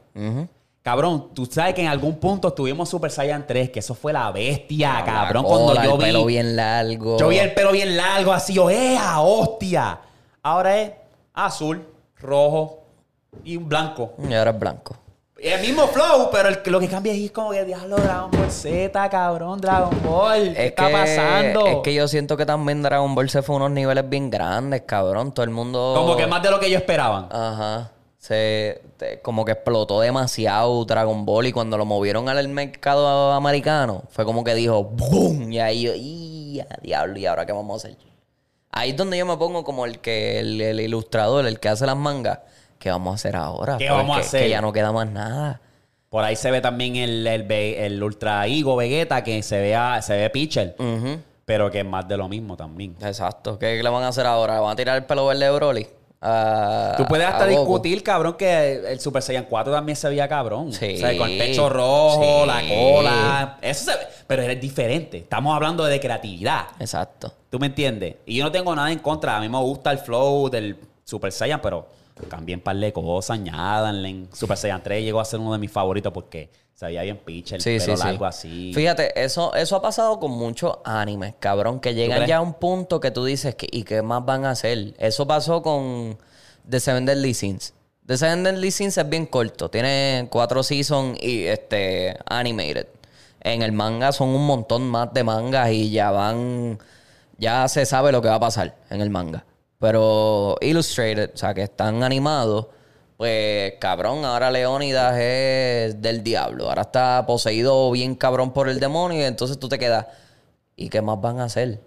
Cabrón, tú sabes que en algún punto tuvimos Super Saiyan 3, que eso fue la bestia, La cabrón. cola, cuando yo el vi... pelo bien largo. Yo vi el pelo bien largo, así, yo, ¡ea, hostia! Ahora es azul, rojo y un blanco. Y ahora es blanco. El mismo flow, pero el- lo que cambia es como que diablo Dragon Ball Z, cabrón, Dragon Ball. ¿Qué Es está que, pasando? Es que yo siento que también Dragon Ball se fue a unos niveles bien grandes, cabrón. Todo el mundo. Como que más de lo que ellos esperaban. Ajá. Se, te- como que explotó demasiado Dragon Ball y cuando lo movieron al mercado americano fue como que dijo ¡Boom! Y ahí yo, ¡y a diablo! ¿Y ahora qué vamos a hacer? Ahí es donde yo me pongo como el que el, el ilustrador, el que hace las mangas. ¿Qué vamos a hacer ahora? ¿Qué vamos a hacer? Que ya no queda más nada. Por ahí se ve también el, el, el Ultra Ego Vegeta, que se ve, a- se ve Pitcher, pero que es más de lo mismo también. Exacto. ¿Qué le van a hacer ahora? ¿Le van a tirar el pelo verde de Broly? Tú puedes hasta discutir, cabrón, que el Super Saiyan 4 también se veía cabrón. Sí. O sea, con el pecho rojo, Sí. la cola. Eso se ve. Pero es diferente. Estamos hablando de creatividad. Exacto. ¿Tú me entiendes? Y yo no tengo nada en contra. A mí me gusta el flow del Super Saiyan, pero cambien un par de cosas, añádanle. Super Saiyan 3 llegó a ser uno de mis favoritos porque se veía bien pitch, el Sí, pelo sí, largo así. Fíjate, eso, eso ha pasado con muchos animes, cabrón, que llegan ya a un punto que tú dices, que, ¿y qué más van a hacer? Eso pasó con The Seven Deadly Sins. The Seven Deadly Sins es bien corto, tiene cuatro seasons y este animated. En el manga son un montón más de mangas y ya van, ya se sabe lo que va a pasar en el manga. Pero Illustrated, o sea, que están animados, pues cabrón, ahora Leónidas es del diablo. Ahora está poseído bien cabrón por el demonio y entonces tú te quedas, ¿y qué más van a hacer?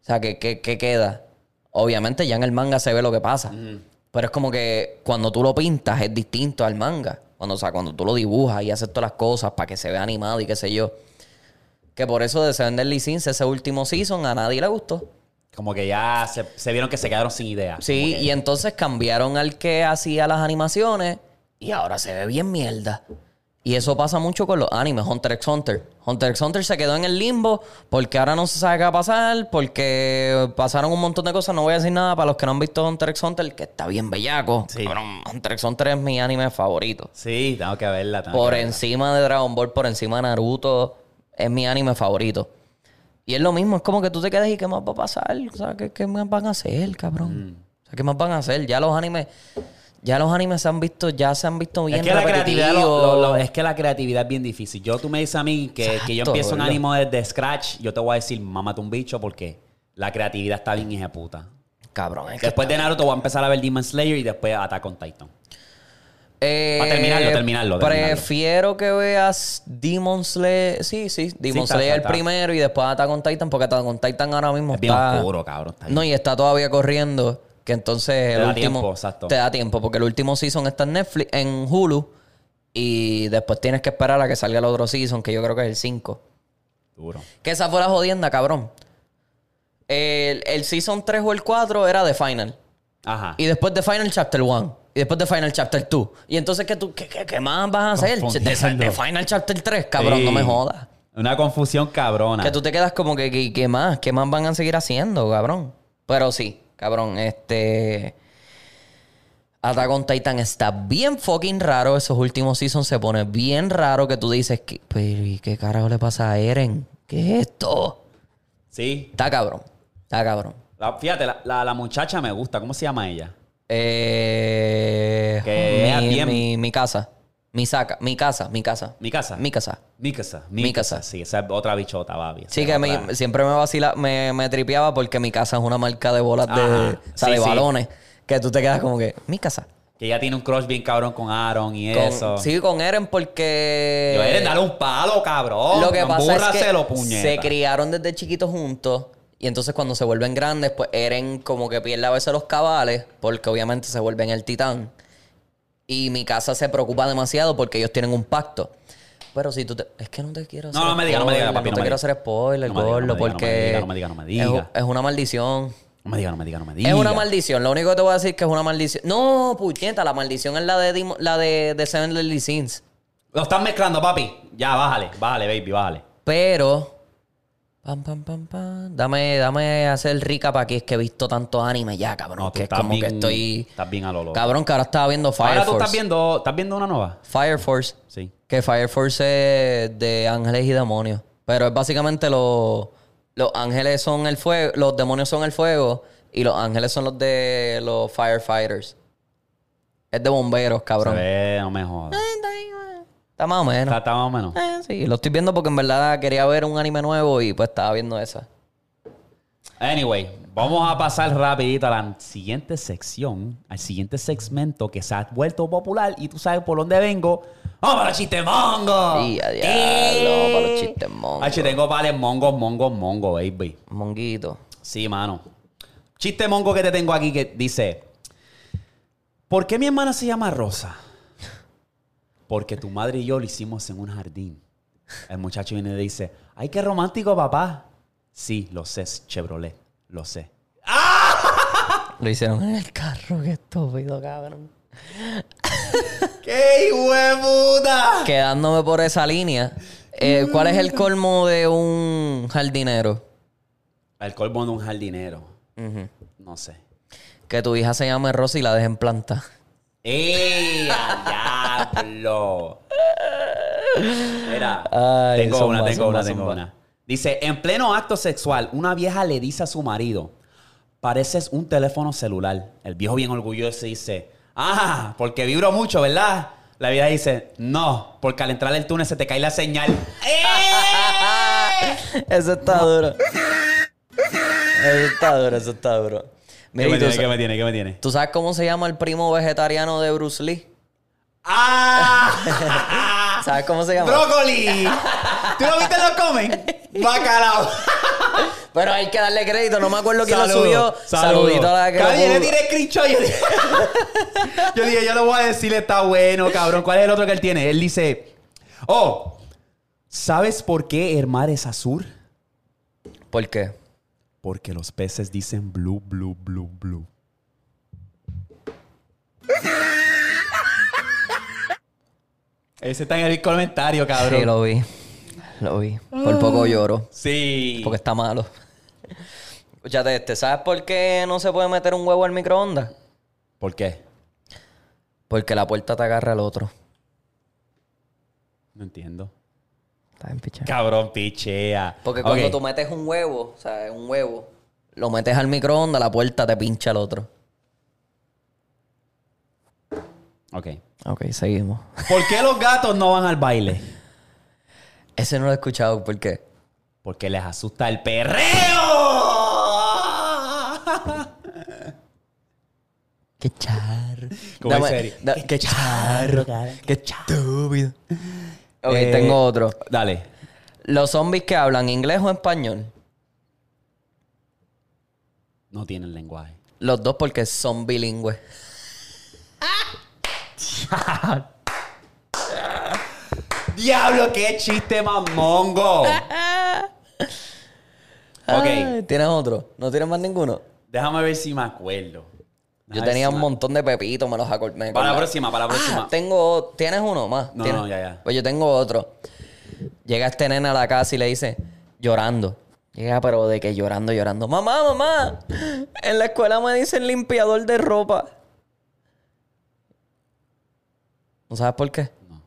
O sea, ¿qué, qué, qué queda? Obviamente ya en el manga se ve lo que pasa. Pero es como que cuando tú lo pintas es distinto al manga. Cuando, o sea, cuando tú lo dibujas y haces todas las cosas para que se vea animado y qué sé yo. Que por eso de Seven Deadly Sins, ese último season, a nadie le gustó. Como que ya se, se vieron que se quedaron sin idea. Sí, que- y entonces cambiaron al que hacía las animaciones y ahora se ve bien mierda. Y eso pasa mucho con los animes, Hunter x Hunter. Hunter x Hunter se quedó en el limbo porque ahora no se sabe qué va a pasar, porque pasaron un montón de cosas. No voy a decir nada para los que no han visto Hunter x Hunter, que está bien bellaco. Sí. Cabrón, Hunter x Hunter es mi anime favorito. Sí, tengo que verla. tengo Por que verla. encima de Dragon Ball, por encima de Naruto, es mi anime favorito. Y es lo mismo, es como que tú te quedas y qué más va a pasar. O sea, ¿qué, qué más van a hacer, cabrón? Mm. O sea, ¿qué más van a hacer? Ya los animes, ya los animes se han visto, ya se han visto bien Es que, la creatividad, lo- repetitivos. lo- lo- es que la creatividad es bien difícil. Yo, tú me dices a mí que, que yo empiezo un ánimo desde scratch, yo te voy a decir, mámate un bicho porque la creatividad está bien hija puta. Cabrón, es que Después de Naruto voy a empezar a ver Demon Slayer y después Attack on Titan. Eh, Para terminarlo, terminarlo, terminarlo. Prefiero que veas Demon Slayer. Sí, sí, Demon está, Slayer está, está. primero y después Attack on Titan, porque Attack on Titan ahora mismo Es bien está. oscuro, cabrón. está bien. No, y está todavía corriendo. Que entonces el da último. tiempo, exacto. Te da tiempo, porque el último season está en Netflix, en Hulu. Y después tienes que esperar a que salga el otro season, que yo creo que es el 5. Duro. Que esa fue la jodienda, cabrón. El, el season 3 o el 4 era de Final. Ajá. Y después de Final Chapter 1. Y después de Final Chapter 2. Y entonces, ¿qué, tú, qué, qué- qué más vas a hacer? De, Final Chapter 3, cabrón, Sí. no me jodas. Una confusión cabrona. Que tú te quedas como que, que- ¿qué más? ¿Qué más van a seguir haciendo, cabrón? Pero sí, cabrón, este... Attack on Titan está bien fucking raro. Esos últimos seasons se pone bien raro que tú dices, que, pero ¿y qué carajo le pasa a Eren? ¿Qué es esto? Sí. Está cabrón. Está cabrón. La- fíjate, la, la- la muchacha me gusta. ¿Cómo se llama ella? Eh, Que mi, bien- mi, mi casa. Mi saca. Mi casa. Mi casa. Mi casa. Mi casa. Mikasa. Mikasa. Sí, esa es otra bichota, babi. Sí, que me- siempre me vacila, me, me tripeaba porque mi casa es una marca de bolas de, o sea, Sí, de sí. balones. Que tú te quedas como que, mi casa. Que ella tiene un crush bien cabrón con Aaron y Con- eso. sí, con Eren porque... Yo, Eren, dale un palo, cabrón. Lo que pasa es que puñeta. se criaron desde chiquitos juntos y entonces cuando se vuelven grandes, pues Eren como que pierde a veces los cabales porque obviamente se vuelven el titán. Y mi casa se preocupa demasiado porque ellos tienen un pacto. Pero si tú te... Es que no te quiero hacer No, no me diga, no me diga, spoiler, papi, No no te quiero hacer spoiler, gordo, diga, no me porque... diga, no me diga, no me es- diga. Es, una maldición. No me diga, no me diga, no me diga. Es una maldición. Lo único que te voy a decir es que es una maldición. No, puñeta, la maldición es la de, la de, de Seven Deadly Sins. Lo están mezclando, papi. Ya, bájale, bájale, baby, bájale. Pero. Pam, pam, pam, pam. Dame, dame hacer el recap aquí. Es que he visto tanto anime ya, cabrón. No, tú que es estás como bien, que estoy. Estás bien a lo loco. Cabrón, que ahora estaba viendo Fire Ahora tú Force. estás viendo, estás viendo una nueva. Fire Force. Sí. Que Fire Force es de ángeles y demonios. Pero es básicamente los. Los ángeles son el fuego. Los demonios son el fuego. Y los ángeles son los de los firefighters. Es de bomberos, Se cabrón. ve, no me jodas. Está más o menos. Está, está más o menos. Eh, sí, lo estoy viendo porque en verdad quería ver un anime nuevo y pues estaba viendo esa. Anyway, vamos a pasar rapidito a la siguiente sección, al siguiente segmento que se ha vuelto popular y tú sabes por dónde vengo. ¡Vamos para los chistes mongo! Y a diablo, para los chistes mongos. H, tengo vale mongos, mongos, mongo, baby. Monguito. Sí, mano. Chiste mongo que te tengo aquí que dice: ¿Por qué mi hermana se llama Rosa? Porque tu madre y yo lo hicimos en un jardín. El muchacho viene y le dice: ¡Ay, qué romántico, papá! Sí, lo sé, es Chevrolet. Lo sé. Lo hicieron en el carro, qué estúpido, cabrón. ¡Qué huevuda! Quedándome por esa línea, eh, ¿cuál es el colmo de un jardinero? El colmo de un jardinero. No sé. Que tu hija se llame Rosa y la dejen planta. ¡Ey! ¡A diablo! Mira, Ay, tengo zumba, una, tengo zumba, una, tengo zumba. una. Dice, en pleno acto sexual, una vieja le dice a su marido, pareces un teléfono celular. El viejo bien orgulloso dice, ah, porque vibro mucho, ¿verdad? La vieja dice, no, porque al entrar al túnel se te cae la señal. ¡Eh! Eso está duro. Eso está duro, eso está duro. ¿Qué Mira, me ¿y tú, tiene? ¿Qué me tiene? ¿Qué me tiene? ¿tú sabes cómo se llama el primo vegetariano de Bruce Lee? ¡Ah! ¿Sabes cómo se llama? ¡Brócoli! ¿Tú lo viste lo comen? ¡Bacalao! Pero hay que darle crédito, no me acuerdo quién Saludo, lo subió. saludo. Saludito a la que lo Cabrón, yo le tiré screenshot. Yo dije, yo dije, yo le voy a decir, está bueno, cabrón. ¿Cuál es el otro que él tiene? Él dice, oh, ¿sabes por qué el mar es azul? ¿Por qué? Porque los peces dicen blue, blue, blue, blue. Ese está en el comentario, cabrón. Sí, lo vi. Lo vi. Por poco lloro. Sí. Porque está malo. Escúchate este. ¿Sabes por qué no se puede meter un huevo al microondas? ¿Por qué? Porque la puerta te agarra al otro. No entiendo. Está bien pichado. Cabrón, pichea. Porque cuando Ok. tú metes un huevo, o sea, un huevo, lo metes al microondas, la puerta te pincha al otro. Ok. Ok, seguimos. ¿Por qué los gatos no van al baile? Ese no lo he escuchado. ¿Por qué? Porque les asusta el perreo. Qué charro. Como en serie. da- qué charro. Qué estúpido. Ok, Eh, tengo otro. Dale. Los zombies que hablan inglés o español. No tienen lenguaje. Los dos porque son bilingües. ¡Diablo, qué chiste más mongo! ok, ¿Tienes otro? ¿No tienes más ninguno? déjame ver si me acuerdo. Yo Déjame tenía ver si un me- montón de pepitos, me los acordé. Para la próxima, para la próxima. Ah, tengo... ¿Tienes uno más? No, ¿Tienes? no, ya, ya. Pues yo tengo otro. Llega este nene a la casa y le dice, llorando. Llega, pero de que llorando, llorando. Mamá, mamá, en la escuela me dicen limpiador de ropa. ¿No sabes por qué? No.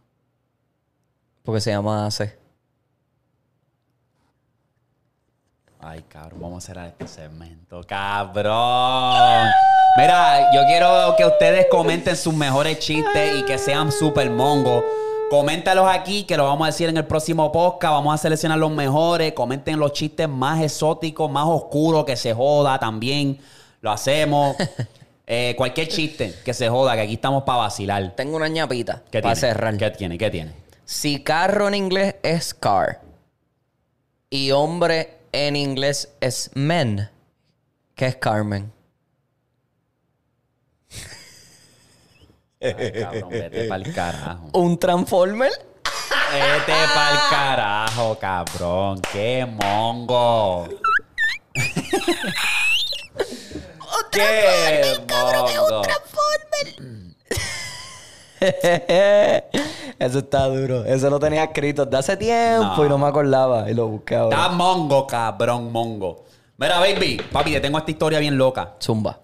Porque se llama AC. Ay, cabrón, vamos a cerrar este segmento. ¡Cabrón! Mira, yo quiero que ustedes comenten sus mejores chistes y que sean súper mongo. Coméntalos aquí, que lo vamos a decir en el próximo podcast. Vamos a seleccionar los mejores. Comenten los chistes más exóticos, más oscuros, que se joda también. Lo hacemos. Eh, cualquier chiste que se joda, que aquí estamos para vacilar. Tengo una ñapita ¿Qué para tiene? cerrar. ¿Qué tiene? ¿Qué tiene? Si carro en inglés es car y hombre en inglés es men, ¿qué es Carmen? Ay, cabrón, vete pa'l carajo. ¿Un transformer? Vete pa'l carajo, cabrón. ¡Qué mongo! ¡Qué mongo! Eso está duro. Eso lo tenía escrito de hace tiempo No. y no me acordaba. Y lo busqué ahora. Está mongo, cabrón, mongo. Mira, baby, papi, te tengo esta historia bien loca. Zumba.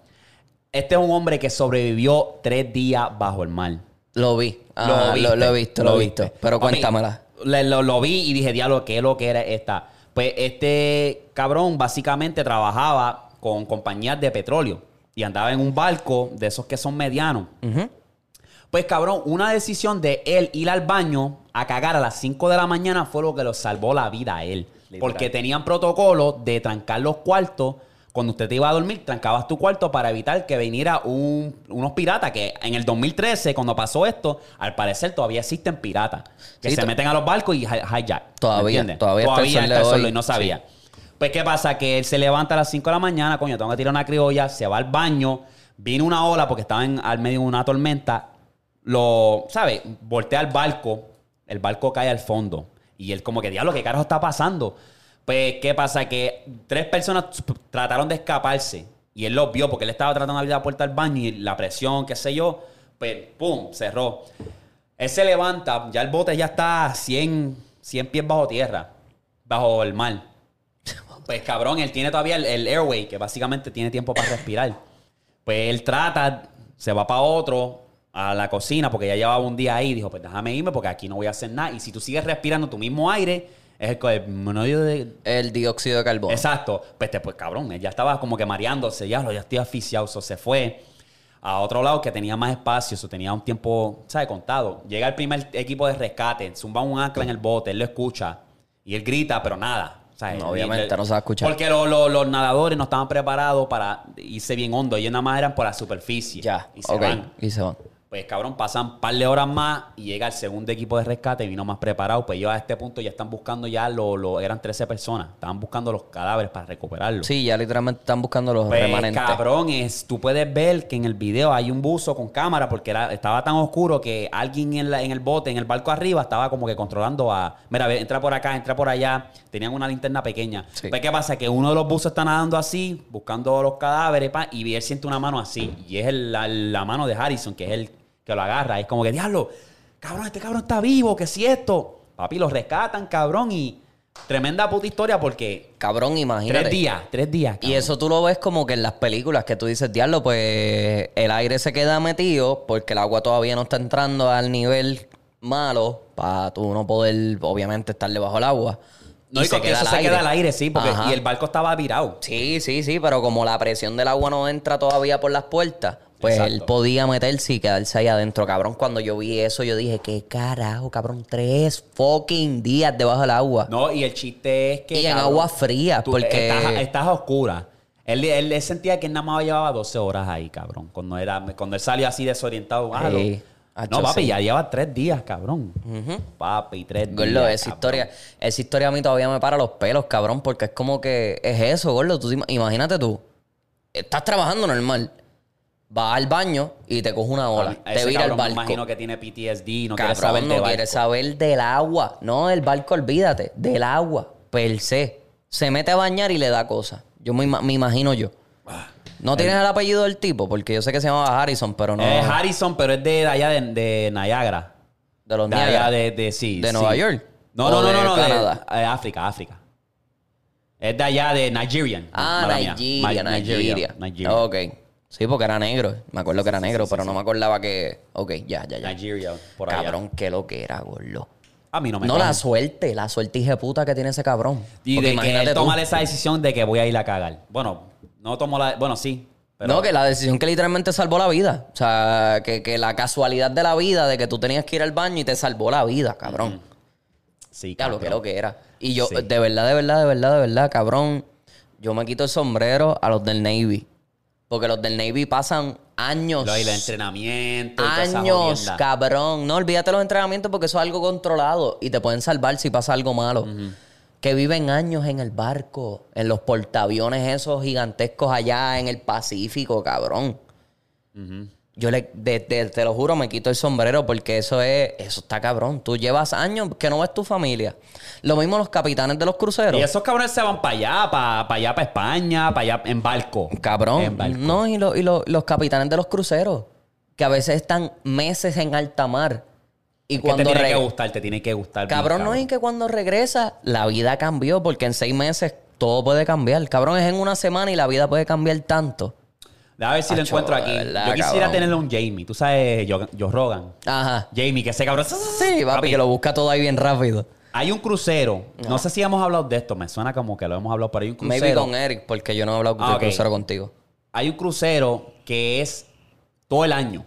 Este es un hombre que sobrevivió tres días bajo el mar. Lo vi. Ah, lo, viste, lo he visto, lo, he visto. viste. Pero cuéntamela. le- lo, lo vi y dije, diablo, ¿qué es lo que era esta? Pues este cabrón básicamente trabajaba con compañías de petróleo y andaba en un barco de esos que son medianos. Pues cabrón, una decisión de él ir al baño a cagar a las 5 de la mañana fue lo que lo salvó la vida a él. Porque tenían protocolo de trancar los cuartos. Cuando usted te iba a dormir, trancabas tu cuarto para evitar que viniera un- unos piratas. Que en el 2013, cuando pasó esto, al parecer todavía existen piratas. Que Sí, se meten a los barcos y hi- hijack. ¿me Todavía, entiendes? todavía hasta el sol y no sabía. Pues, ¿qué pasa? Que él se levanta a las 5 de la mañana, coño, tengo que tirar una criolla, se va al baño, vino una ola porque estaba al medio de una tormenta, lo, ¿sabes? Voltea al barco, el barco cae al fondo. Y él como que, diablo, ¿qué carajo está pasando? Pues, ¿qué pasa? Que tres personas trataron de escaparse. Y él los vio porque él estaba tratando de abrir la puerta al baño y la presión, qué sé yo, pues, ¡pum!, cerró. Él se levanta, ya el bote ya está a 100, 100 pies bajo tierra, bajo el mar. Pues cabrón, él tiene todavía el, el airway, que básicamente tiene tiempo para respirar. Pues él trata, se va para otro, a la cocina, porque ya llevaba un día ahí. Dijo, pues déjame irme porque aquí no voy a hacer nada. Y si tú sigues respirando tu mismo aire, es el, el de... El dióxido de carbono. Exacto. Pues, te- pues cabrón, él ya estaba como que mareándose, ya, lo ya estoy asfixiado. So, se fue a otro lado que tenía más espacio, so, tenía un tiempo, ¿sabes? Contado. Llega el primer equipo de rescate, zumba un ancla en el bote, él lo escucha y él grita, pero nada. No, obviamente, no se va a escuchar. Porque lo- lo- los nadadores no estaban preparados para irse bien hondo. Ellos nada más eran por la superficie. Ya, Y se ok. van. Y se van. Pues cabrón, pasan un par de horas más y llega el segundo equipo de rescate y vino más preparado. Pues ellos a este punto ya están buscando ya lo, lo- eran 13 personas. Estaban buscando los cadáveres para recuperarlos. Sí, ya literalmente están buscando los Pues, remanentes. cabrón, es, tú puedes ver que en el video hay un buzo con cámara porque era- estaba tan oscuro que alguien en, la- en el bote, en el barco arriba, estaba como que controlando a... Mira, ve, entra por acá, entra por allá. Tenían una linterna pequeña. Sí. Pues, ¿qué pasa? Que uno de los buzos está nadando así, buscando los cadáveres, pa, y él siente una mano así. Y es el- la, la mano de Harrison, que es el que lo agarra. Es como que, diablo, cabrón, este cabrón está vivo, que si esto? Papi, lo rescatan, cabrón, y... Tremenda puta historia porque... Cabrón, imagínate. Tres días, tres días. Y eso tú lo ves como que en las películas que tú dices, diablo, pues el aire se queda metido porque el agua todavía no está entrando al nivel malo para tú no poder, obviamente, estar debajo del agua. No, y, que eso se queda al aire, sí, porque Ajá. y el barco estaba virado. Sí, sí, sí, pero como la presión del agua no entra todavía por las puertas, pues Exacto. él podía meterse y quedarse ahí adentro. Cabrón, cuando yo vi eso, yo dije, ¿qué carajo, cabrón? Tres fucking días debajo del agua. No, y el chiste es que. Y en agua fría, tú porque- Estás, estás a oscura. Él, él, él sentía que él nada más llevaba 12 horas ahí, cabrón. Cuando, era, cuando él salió así desorientado. Sí. no, papi, sí. ya lleva tres días, cabrón. Papi, tres Gordo, días. esa cabrón. historia, esa historia a mí todavía me para los pelos, cabrón, porque es como que es eso, gordo. Tú, te ima- imagínate tú, estás trabajando normal, vas al baño y te coge una ola, te vira el barco. Me imagino que tiene PTSD, no quiere saber de no quiere saber del agua. No, del barco, olvídate. Del agua, per se. Se mete a bañar y le da cosas. Yo me, me imagino yo. Ah, ¿No tienes el apellido del tipo? Porque yo sé que se llamaba Harrison, pero no. Es Harrison, pero es de allá de, de Niagara. de los De Niagara. allá de, de sí. ¿De sí. Nueva York? No, ¿O no, no, de no, no, de- Canadá? eh, África, África. Es de allá de Nigerian. Ah. Nigeria, Ma- Nigeria. Nigeria. Ok. Sí, porque era negro. Me acuerdo que era negro, pero no me acordaba que. Ok, ya, ya, ya. Nigeria, por allá. Cabrón, qué lo que era, gordo. A mí no me No, la suerte, la suerte hija puta que tiene ese cabrón. Y Porque de que imagínate él tú. tomar esa decisión de que voy a ir a cagar. Bueno, no tomo la... Bueno, sí. Pero No, que la decisión que literalmente salvó la vida. O sea, que, que la casualidad de la vida de que tú tenías que ir al baño y te salvó la vida, cabrón. Sí, Ya lo que cabrón. lo que era. Y yo, Sí. de verdad, de verdad, de verdad, de verdad, cabrón, yo me quito el sombrero a los del Navy. Porque los del Navy pasan años. Lo- y el entrenamiento y toda esa Años, cabrón. No olvídate los entrenamientos porque eso es algo controlado y te pueden salvar si pasa algo malo. Que viven años en el barco, en los portaaviones esos gigantescos allá en el Pacífico, cabrón. Yo le, de- de- te lo juro, me quito el sombrero porque eso es, eso está cabrón. Tú llevas años que no ves tu familia. Lo mismo los capitanes de los cruceros. Y esos cabrones se van para allá, para allá, para España, para allá en barco. Cabrón. En barco. No, y, lo- y lo- los capitanes de los cruceros, que a veces están meses en alta mar. Y Es que te cuando tiene que gustar, te tiene que gustar. Cabrón, no es que cuando regresa, la vida cambió, porque en seis meses todo puede cambiar. Cabrón, es en una semana y la vida puede cambiar tanto. A ver si lo Acho, encuentro aquí. verdad, Yo quisiera cabrón. tenerle un Jamie. Tú sabes, yo, yo Rogan. Ajá. Jamie, que ese cabrón. Sí, papi, que lo busca todo ahí bien rápido. Hay un crucero. No. sé si hemos hablado de esto. Me suena como que lo hemos hablado, pero hay un crucero. Maybe con Eric, porque yo no he hablado Ah, de ok. crucero contigo. Hay un crucero que es todo el año.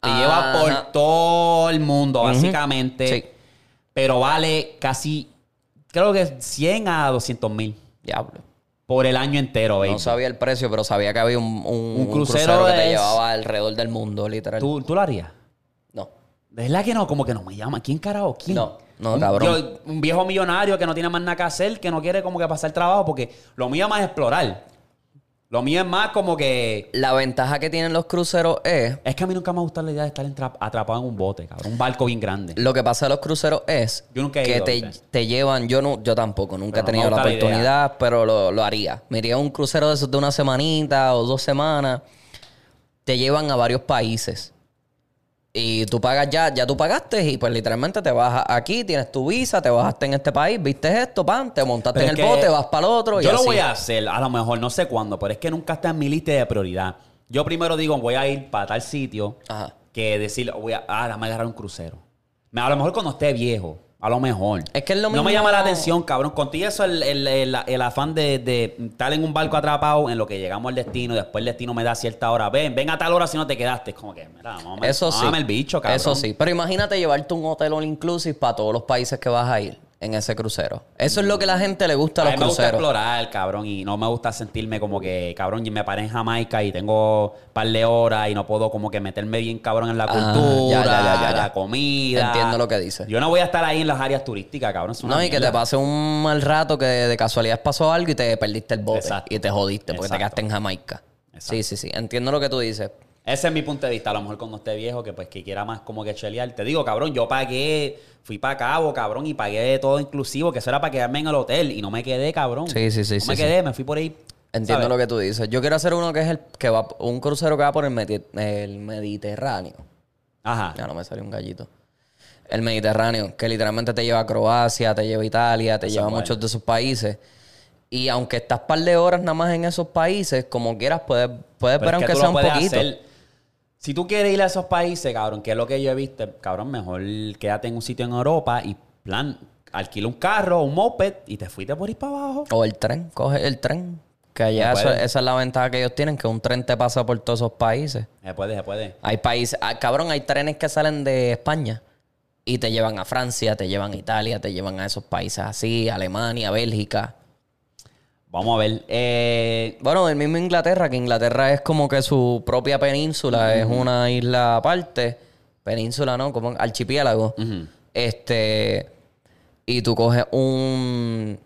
Te lleva por todo el mundo, básicamente. Sí. Pero vale casi, creo que 100 a 200 mil Diablo. Por el año entero, baby. No sabía el precio, pero sabía que había un, un- Un un crucero que te es- llevaba alrededor del mundo, literal. ¿Tú, tú lo harías? No. ¿De verdad que no? Como que no me llama. ¿Quién carajo? ¿Quién? No, no, un, cabrón. yo- un viejo millonario que no tiene más nada que hacer, que no quiere como que pasar trabajo, porque lo mío es más explorar. Lo mío es más como que... La ventaja que tienen los cruceros es Es que a mí nunca me ha gustado la idea de estar entra- atrapado en un bote, cabrón. Un barco bien grande. Lo que pasa de los cruceros es Yo nunca he que ido, te, ¿viste? te llevan, yo no, yo tampoco, nunca Pero he tenido me la gusta la idea. oportunidad, pero lo, lo haría. Me iría a un crucero de esos de una semanita o dos semanas. Te llevan a varios países. Y tú pagas ya, ya tú pagaste y pues literalmente te vas aquí, tienes tu visa, te bajaste en este país, viste esto, pan, te montaste Pero en el bote, vas para el otro y Yo lo así. voy a hacer, a lo mejor, no sé cuándo, pero es que nunca está en mi lista de prioridad. Yo primero digo, voy a ir para tal sitio Ajá. que decir, voy a, ah, déjame agarrar un crucero. Me- A lo mejor cuando esté viejo, a lo mejor. Es que es lo No me mismo- llama la atención, cabrón. Contigo eso, el, el- el- el afán de, de estar en un barco atrapado en lo que llegamos al destino y después el destino me da cierta hora. Ven, ven a tal hora si no te quedaste. Es como que, mira, Eso sí. el bicho, cabrón. Eso sí. Pero imagínate llevarte un hotel all inclusive para todos los países que vas a ir en ese crucero. Eso es lo que la gente le gusta a A los mí me gusta cruceros. explorar, cabrón, y no me gusta sentirme como que, cabrón, y me paré en Jamaica y tengo un par de horas y no puedo como que meterme bien, cabrón, en la Ah, cultura, ya, ya, ya, la comida. Entiendo lo que dices. Yo no voy a estar ahí en las áreas turísticas, cabrón. No, y que te pase un mal rato que de casualidad pasó algo y te perdiste el bote. Exacto. Y te jodiste porque te quedaste en Jamaica. Exacto. Sí, sí, sí. Entiendo lo que tú dices. Ese es mi punto de vista. A lo mejor cuando esté viejo, que pues que quiera más como que chelear. Te digo, cabrón, yo pagué, fui para Cabo, cabrón, y pagué todo inclusivo, que eso era para quedarme en el hotel. Y no me quedé, cabrón. Sí, sí, sí, No sí, me sí. quedé, me fui por ahí. Entiendo ¿sabes? lo que tú dices. Yo quiero hacer uno que es el que va, un crucero que va por el, Medi- el Mediterráneo. Ajá. Ya no me salió un gallito. El Mediterráneo, que literalmente te lleva a Croacia, te lleva a Italia, te Eso lleva a bueno. muchos de esos países. Y aunque estás par de horas nada más en esos países, como quieras, puedes, puedes Pero ver es que aunque sea un poquito. hacer. Si tú quieres ir a esos países, cabrón, que es lo que yo he visto, cabrón, mejor quédate en un sitio en Europa y plan, alquila un carro, un moped y te fuiste por ir para abajo. O el tren, coge el tren. Que allá eso- esa es la ventaja que ellos tienen, que un tren te pasa por todos esos países. Se puede, se puede. Hay países, ah, cabrón, hay trenes que salen de España y te llevan a Francia, te llevan a Italia, te llevan a esos países así, Alemania, Bélgica. Vamos a ver. Eh, Bueno, del mismo Inglaterra, que Inglaterra es como que su propia península, es una isla aparte. Península, ¿no? Como archipiélago. Este. Y tú coges un.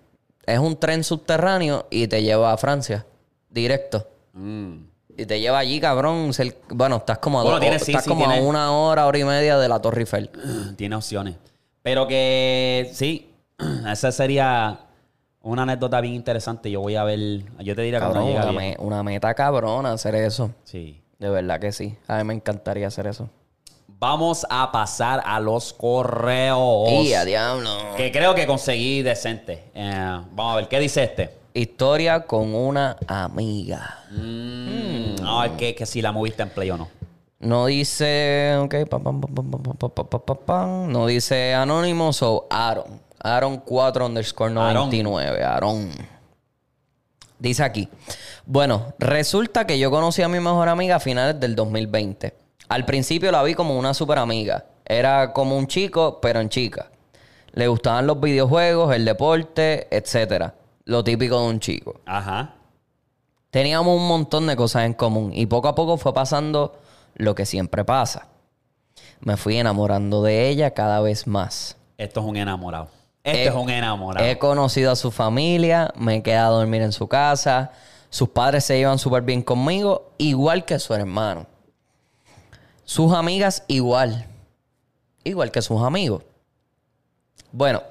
Es un tren subterráneo y te lleva a Francia. Directo. mm, Y te lleva allí, cabrón. Bueno, estás como a, Bueno, sí, estás sí, como a una hora, hora y media de la Torre Eiffel. tiene opciones. Pero que sí, esa sería una anécdota bien interesante. Yo voy a ver. Yo te diré Cabrón, una, meta cabrona hacer eso. Sí. De verdad que sí. A mí me encantaría hacer eso. Vamos a pasar a los correos. Y a diablo. Que creo que conseguí decente. Eh, vamos a ver, ¿qué dice este? Historia con una amiga. Mm, mm. No, es que, si la moviste en play o no. No dice. Ok, No dice anónimo, so Aaron. Aaron 4 underscore Aaron. 99. Aaron. Dice aquí. Bueno, resulta que yo conocí a mi mejor amiga a finales del 2020. Al principio la vi como una super amiga. Era como un chico, pero en chica. Le gustaban los videojuegos, el deporte, etcétera. Lo típico de un chico. Ajá. Teníamos un montón de cosas en común y poco a poco fue pasando lo que siempre pasa. Me fui enamorando de ella cada vez más. Esto es un enamorado. Este He- es un enamorado. He conocido a su familia, me he quedado a dormir en su casa. Sus padres se llevan súper bien conmigo, igual que su hermano. Sus amigas igual. Igual que sus amigos. Bueno,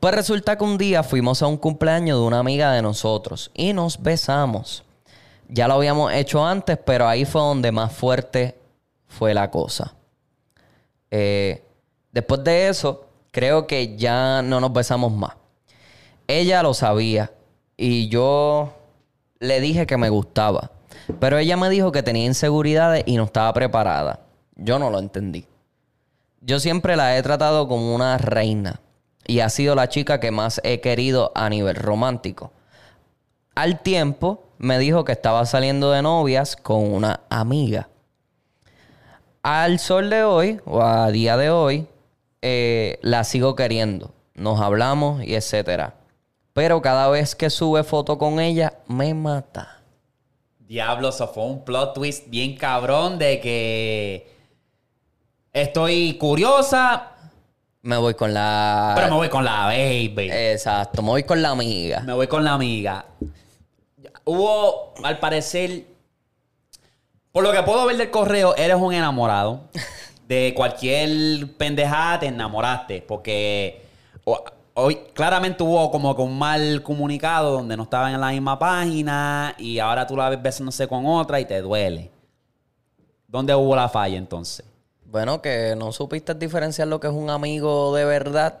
pues resulta que un día fuimos a un cumpleaños de una amiga de nosotros y nos besamos. Ya lo habíamos hecho antes, pero ahí fue donde más fuerte fue la cosa. Eh, después de eso, creo que ya no nos besamos más. Ella lo sabía y yo le dije que me gustaba. Pero ella me dijo que tenía inseguridades y no estaba preparada. Yo no lo entendí. Yo siempre la he tratado como una reina y ha sido la chica que más he querido a nivel romántico. Al tiempo me dijo que estaba saliendo de novias con una amiga. Al sol de hoy, o a día de hoy, eh, la sigo queriendo. Nos hablamos y etcétera. Pero cada vez que sube foto con ella, me mata. Diablo, eso fue un plot twist bien cabrón de que estoy curiosa, Me voy con la... pero me voy con la baby. Exacto, me voy con la amiga. Me voy con la amiga. Hubo, al parecer, por lo que puedo ver del correo, eres un enamorado. De cualquier pendejada te enamoraste. Porque hoy claramente hubo como que un mal comunicado donde no estaban en la misma página y ahora tú la ves besándose con otra y te duele. ¿Dónde hubo la falla entonces? Bueno, que no supiste diferenciar lo que es un amigo de verdad.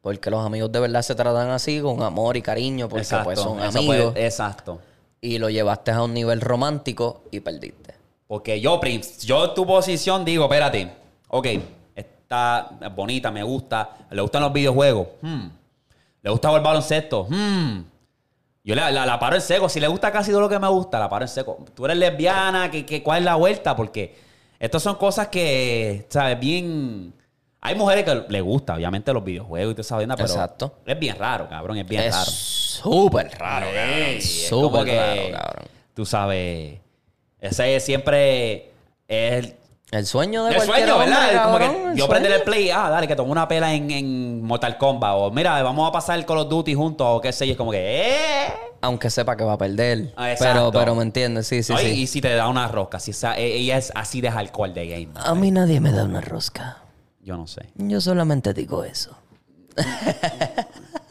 Porque los amigos de verdad se tratan así, con amor y cariño, porque pues son eso amigos. puede- exacto. Y lo llevaste a un nivel romántico y perdiste. Porque yo, Prince, yo en tu posición digo, espérate, ok, está bonita, me gusta, le gustan los videojuegos, hmm, le gusta el baloncesto, hmm. Yo la, la- la paro en seco, si le gusta casi todo lo que me gusta, la paro en seco. Tú eres lesbiana, ¿qué, qué, cuál es la vuelta? Porque estas son cosas que, ¿sabes? Bien... Hay mujeres que le gusta, obviamente, los videojuegos y toda esa vaina, pero Exacto. es bien raro, cabrón, es bien es raro. súper raro, cabrón. Súper que, raro, cabrón. Tú sabes, ese es siempre es el, El sueño de el cualquier sueño, hombre, ¿verdad? Como que el yo prender el play, ah, dale, que tomé una pela en, en Mortal Kombat, o mira, vamos a pasar el Call of Duty juntos, o qué sé yo, es como que, ¡eh! Aunque sepa que va a perder. Ah, pero, pero me entiendes, sí, sí, No, sí. Y si te da una rosca, si esa- e- ella es así de alcohol de game. A mí nadie me da una rosca. Yo no sé. Yo solamente digo eso.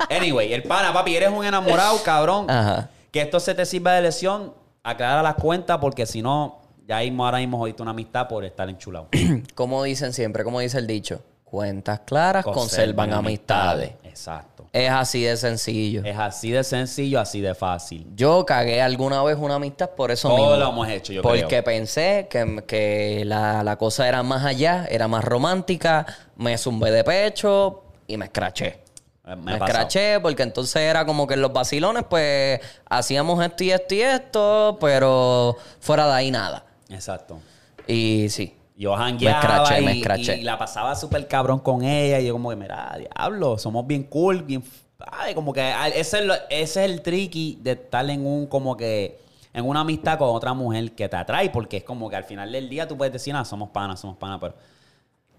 Anyway, el pana, papi, eres un enamorado, cabrón. Ajá. Que esto se te sirva de lesión, aclara las cuentas, porque si no, ya mismo ahora mismo jodiste una amistad por estar enchulado. Como dicen siempre, como dice el dicho, cuentas claras conservan, amistades. Exacto. Es así de sencillo. Es así de sencillo, así de fácil. Yo cagué alguna vez una amistad por eso Todos mismo. lo hemos hecho, yo Porque creo. pensé que, que la, la cosa era más allá, era más romántica, me zumbé de pecho y me escraché. Eh, Me, Me, escraché porque entonces era como que en los vacilones pues hacíamos esto y esto y esto, pero fuera de ahí nada. Exacto. Y sí. Yo jangueaba escraché, y, me escraché. y la pasaba súper cabrón con ella. Y yo como que, mira, diablo, somos bien cool, bien... ay, como que ese es, lo- ese es el tricky de estar en un, como que, en una amistad con otra mujer que te atrae, porque es como que al final del día tú puedes decir, ah, somos panas, somos panas, pero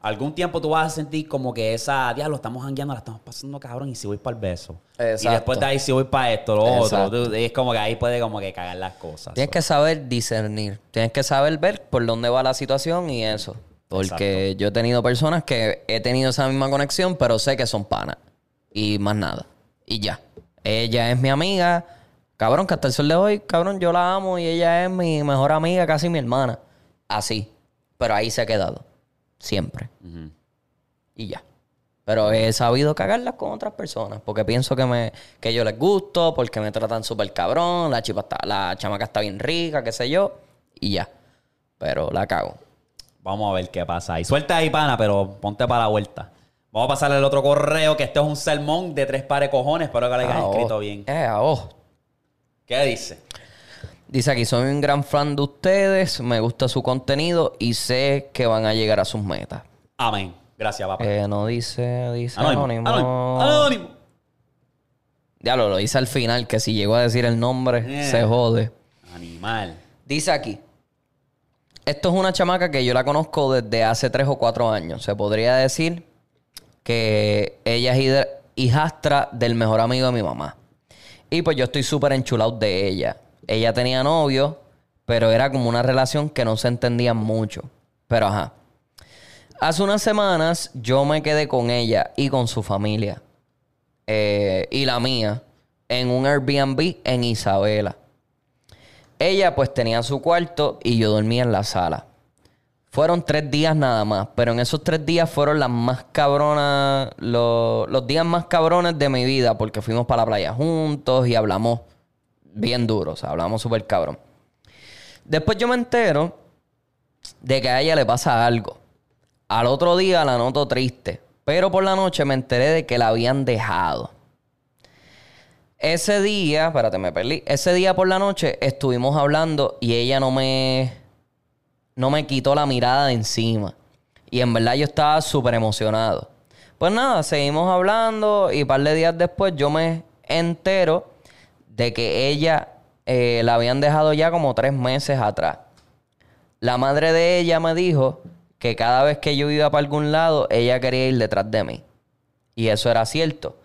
algún tiempo tú vas a sentir como que esa, diablo, estamos jangueando, la estamos pasando cabrón, y si voy para el beso. Y después de ahí si voy para esto, lo otro. Tú- es como que ahí puede como que cagar las cosas. Tienes que saber discernir. Tienes que saber ver por dónde va la situación y eso. Porque yo he tenido personas que he tenido esa misma conexión, pero sé que son panas. Y más nada. Y ya. Ella es mi amiga. Cabrón, que hasta el sol de hoy, cabrón, yo la amo y ella es mi mejor amiga, casi mi hermana. Así. Pero ahí se ha quedado. Siempre. Y ya. Pero he sabido cagarlas con otras personas. Porque pienso que me que yo les gusto, porque me tratan súper cabrón, la chipa está, la chamaca está bien rica, qué sé yo. Y ya. Pero la cago. Vamos a ver qué pasa ahí. Suelta ahí, pana, pero ponte para la vuelta. Vamos a pasarle el otro correo, que este es un sermón de tres pares de cojones. Espero que lo hayas Ah, oh. escrito bien. Eh, ah, oh. ¿Qué dice? Dice aquí, soy un gran fan de ustedes, me gusta su contenido y sé que van a llegar a sus metas. Amén. Gracias, papá. Eh, no dice, dice anónimo, anónimo. anónimo. Anónimo. Ya lo, lo dice al final, que si llego a decir el nombre, Eh. se jode. Animal. Dice aquí. Esto es una chamaca que yo la conozco desde hace tres o cuatro años. Se podría decir que ella es hijastra del mejor amigo de mi mamá. Y pues yo estoy súper enchulado de ella. Ella tenía novio, pero era como una relación que no se entendían mucho. Pero ajá. Hace unas semanas yo me quedé con ella y con su familia. eh, y la mía. En un Airbnb en Isabela. Ella pues tenía su cuarto y yo dormía en la sala. Fueron tres días nada más, pero en esos tres días fueron las más cabronas, lo- los días más cabrones de mi vida, porque fuimos para la playa juntos y hablamos bien duro, o sea, hablamos súper cabrón. Después yo me entero de que a ella le pasa algo. Al otro día la noto triste, pero por la noche me enteré de que la habían dejado. Ese día, espérate, me perdí. Ese día por la noche estuvimos hablando y ella no me. No me quitó la mirada de encima. Y en verdad yo estaba súper emocionado. Pues nada, seguimos hablando y un par de días después yo me entero de que ella eh, la habían dejado ya como tres meses atrás. La madre de ella me dijo que cada vez que yo iba para algún lado, ella quería ir detrás de mí. Y eso era cierto.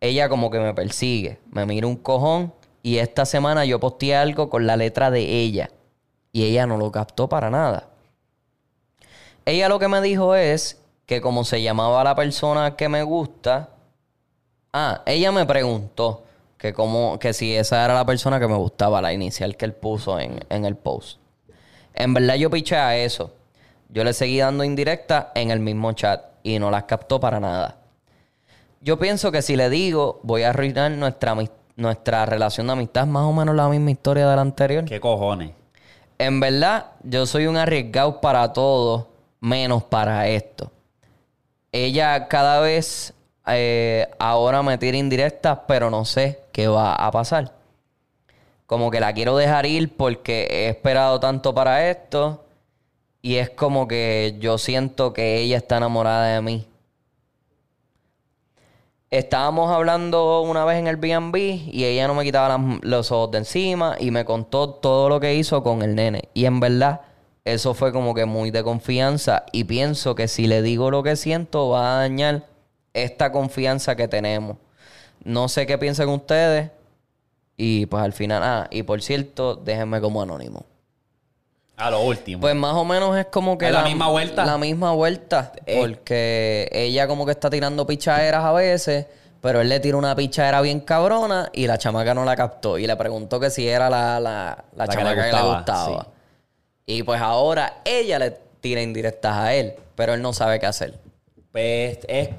Ella como que me persigue, me mira un cojón y esta semana yo posteé algo con la letra de ella y ella no lo captó para nada. Ella lo que me dijo es que como se llamaba la persona que me gusta, ah, ella me preguntó que como que si esa era la persona que me gustaba, la inicial que él puso en, en el post. En verdad yo piché a eso. Yo le seguí dando indirecta en el mismo chat y no las captó para nada. Yo pienso que si le digo, voy a arruinar nuestra, nuestra relación de amistad. Más o menos la misma historia de la anterior. ¿Qué cojones? En verdad, yo soy un arriesgado para todo, menos para esto. Ella cada vez eh, ahora me tira indirectas, pero no sé qué va a pasar. Como que la quiero dejar ir porque he esperado tanto para esto. Y es como que yo siento que ella está enamorada de mí. Estábamos hablando una vez en el B&B y ella no me quitaba los ojos de encima y me contó todo lo que hizo con el nene. Y en verdad, eso fue como que muy de confianza y pienso que si le digo lo que siento va a dañar esta confianza que tenemos. No sé qué piensan ustedes y pues al final, ah, y por cierto, déjenme como anónimo. A lo último. Pues más o menos es como que ¿Es la misma vuelta? La misma vuelta. Porque ella como que está tirando pichaderas a veces, pero él le tira una pichadera bien cabrona y la chamaca no la captó. Y le preguntó que si era la, la, la La que le chamaca que le gustaba, gustaba. sí. Y pues ahora ella le tira indirectas a él, pero él no sabe qué hacer. Pues es.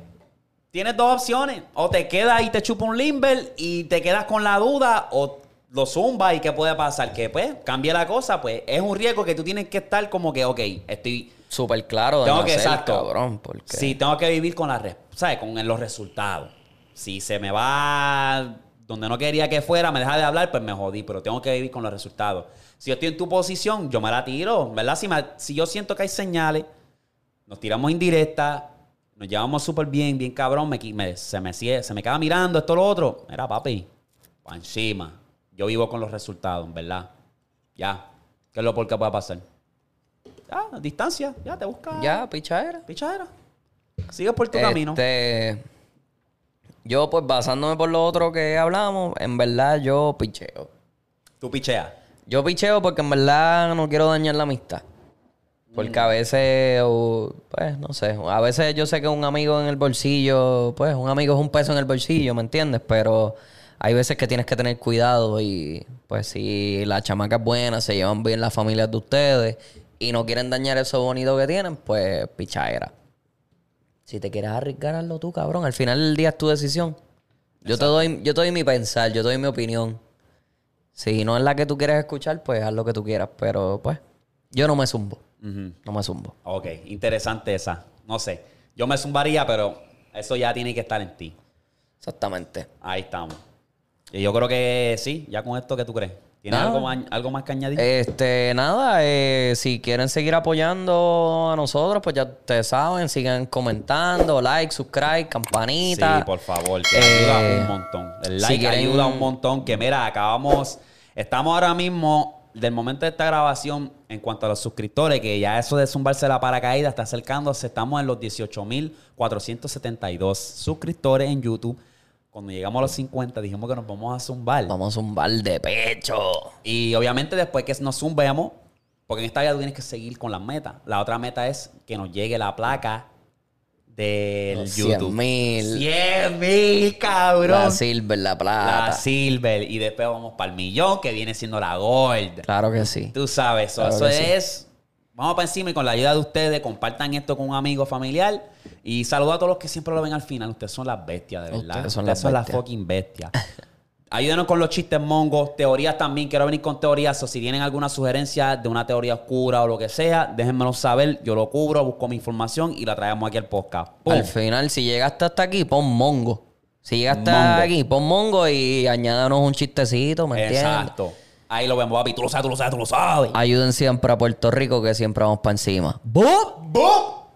Tienes dos opciones. O te quedas y te chupa un limber y te quedas con la duda, o lo zumba y qué puede pasar. Que pues cambia la cosa, pues es un riesgo que tú tienes que estar como que, ok, estoy. Súper claro de Tengo no que, hacer, exacto. cabrón. Porque... Sí, tengo que vivir con la ¿sabes? Con los resultados. Si se me va donde no quería que fuera, me deja de hablar, pues me jodí, pero tengo que vivir con los resultados. Si yo estoy en tu posición, yo me la tiro, ¿verdad? Si, me- si yo siento que hay señales, nos tiramos indirectas, Nos llevamos súper bien, bien cabrón. Me, se, me, se me queda mirando esto, lo otro. Era papi, pa' encima. Yo vivo con los resultados, en verdad. Ya. ¿Qué es lo peor que puede pasar? Ya, distancia. Ya, te busca. Ya, pichadera. Pichadera. Sigue por tu camino. Este, yo, pues, basándome por lo otro que hablamos, en verdad yo picheo. Tú picheas. Yo picheo porque en verdad no quiero dañar la amistad. Porque a veces, pues, no sé, a veces yo sé que un amigo en el bolsillo, pues, un amigo es un peso en el bolsillo, ¿me entiendes? Pero hay veces que tienes que tener cuidado y, pues, si la chamaca es buena, se llevan bien las familias de ustedes y no quieren dañar eso bonito que tienen, pues, pichadera. Si te quieres arriesgar, hazlo tú, cabrón. Al final del día es tu decisión. Yo te, doy, yo te doy mi pensar, yo te doy mi opinión. Si no es la que tú quieres escuchar, pues haz lo que tú quieras. Pero pues, yo no me zumbo. No me zumbo. Ok, interesante esa. No sé. Yo me zumbaría, pero eso ya tiene que estar en ti. Exactamente. Ahí estamos. Y yo creo que sí, ya con esto, ¿qué tú crees? ¿Tienes Nada. algo más, algo más que añadir? Este, nada, eh, si quieren seguir apoyando a nosotros, pues ya ustedes saben, sigan comentando, like, subscribe, campanita. Sí, por favor, que Eh, ayuda un montón. El si like quieren- ayuda un montón. Que mira, acabamos, estamos ahora mismo, del momento de esta grabación, en cuanto a los suscriptores, que ya eso de zumbarse la paracaídas está acercándose, estamos en los 18.472 suscriptores en YouTube. Cuando llegamos a los 50, dijimos que nos vamos a zumbar. Vamos a zumbar de pecho. Y obviamente después que nos zumbemos, porque en esta vida tú tienes que seguir con las metas. La otra meta es que nos llegue la placa del Los YouTube. 100,000. 100 mil, cabrón. La silver, la plata. La silver. Y después vamos para el millón, que viene siendo la gold. Claro que sí. Tú sabes, eso, Claro eso que sí. es... Vamos para encima y con la ayuda de ustedes, compartan esto con un amigo familiar. Y saludo a todos los que siempre lo ven al final. Ustedes son las bestias, de verdad. Ustedes son las las bestias. fucking bestias. Ayúdenos con los chistes mongos, teorías también. Quiero venir con teorías. O si tienen alguna sugerencia de una teoría oscura o lo que sea, déjenmelo saber. Yo lo cubro, busco mi información y la traemos aquí al podcast. ¡Pum! Al final, si llegaste hasta aquí, pon mongo. Si llegaste Mongo. hasta aquí, pon mongo y añádanos un chistecito, ¿me entiendes? Exacto. Ahí lo vemos, papi. Tú lo sabes, tú lo sabes, tú lo sabes. Ayuden siempre a Puerto Rico que siempre vamos para encima. ¡Boop! ¡Bum!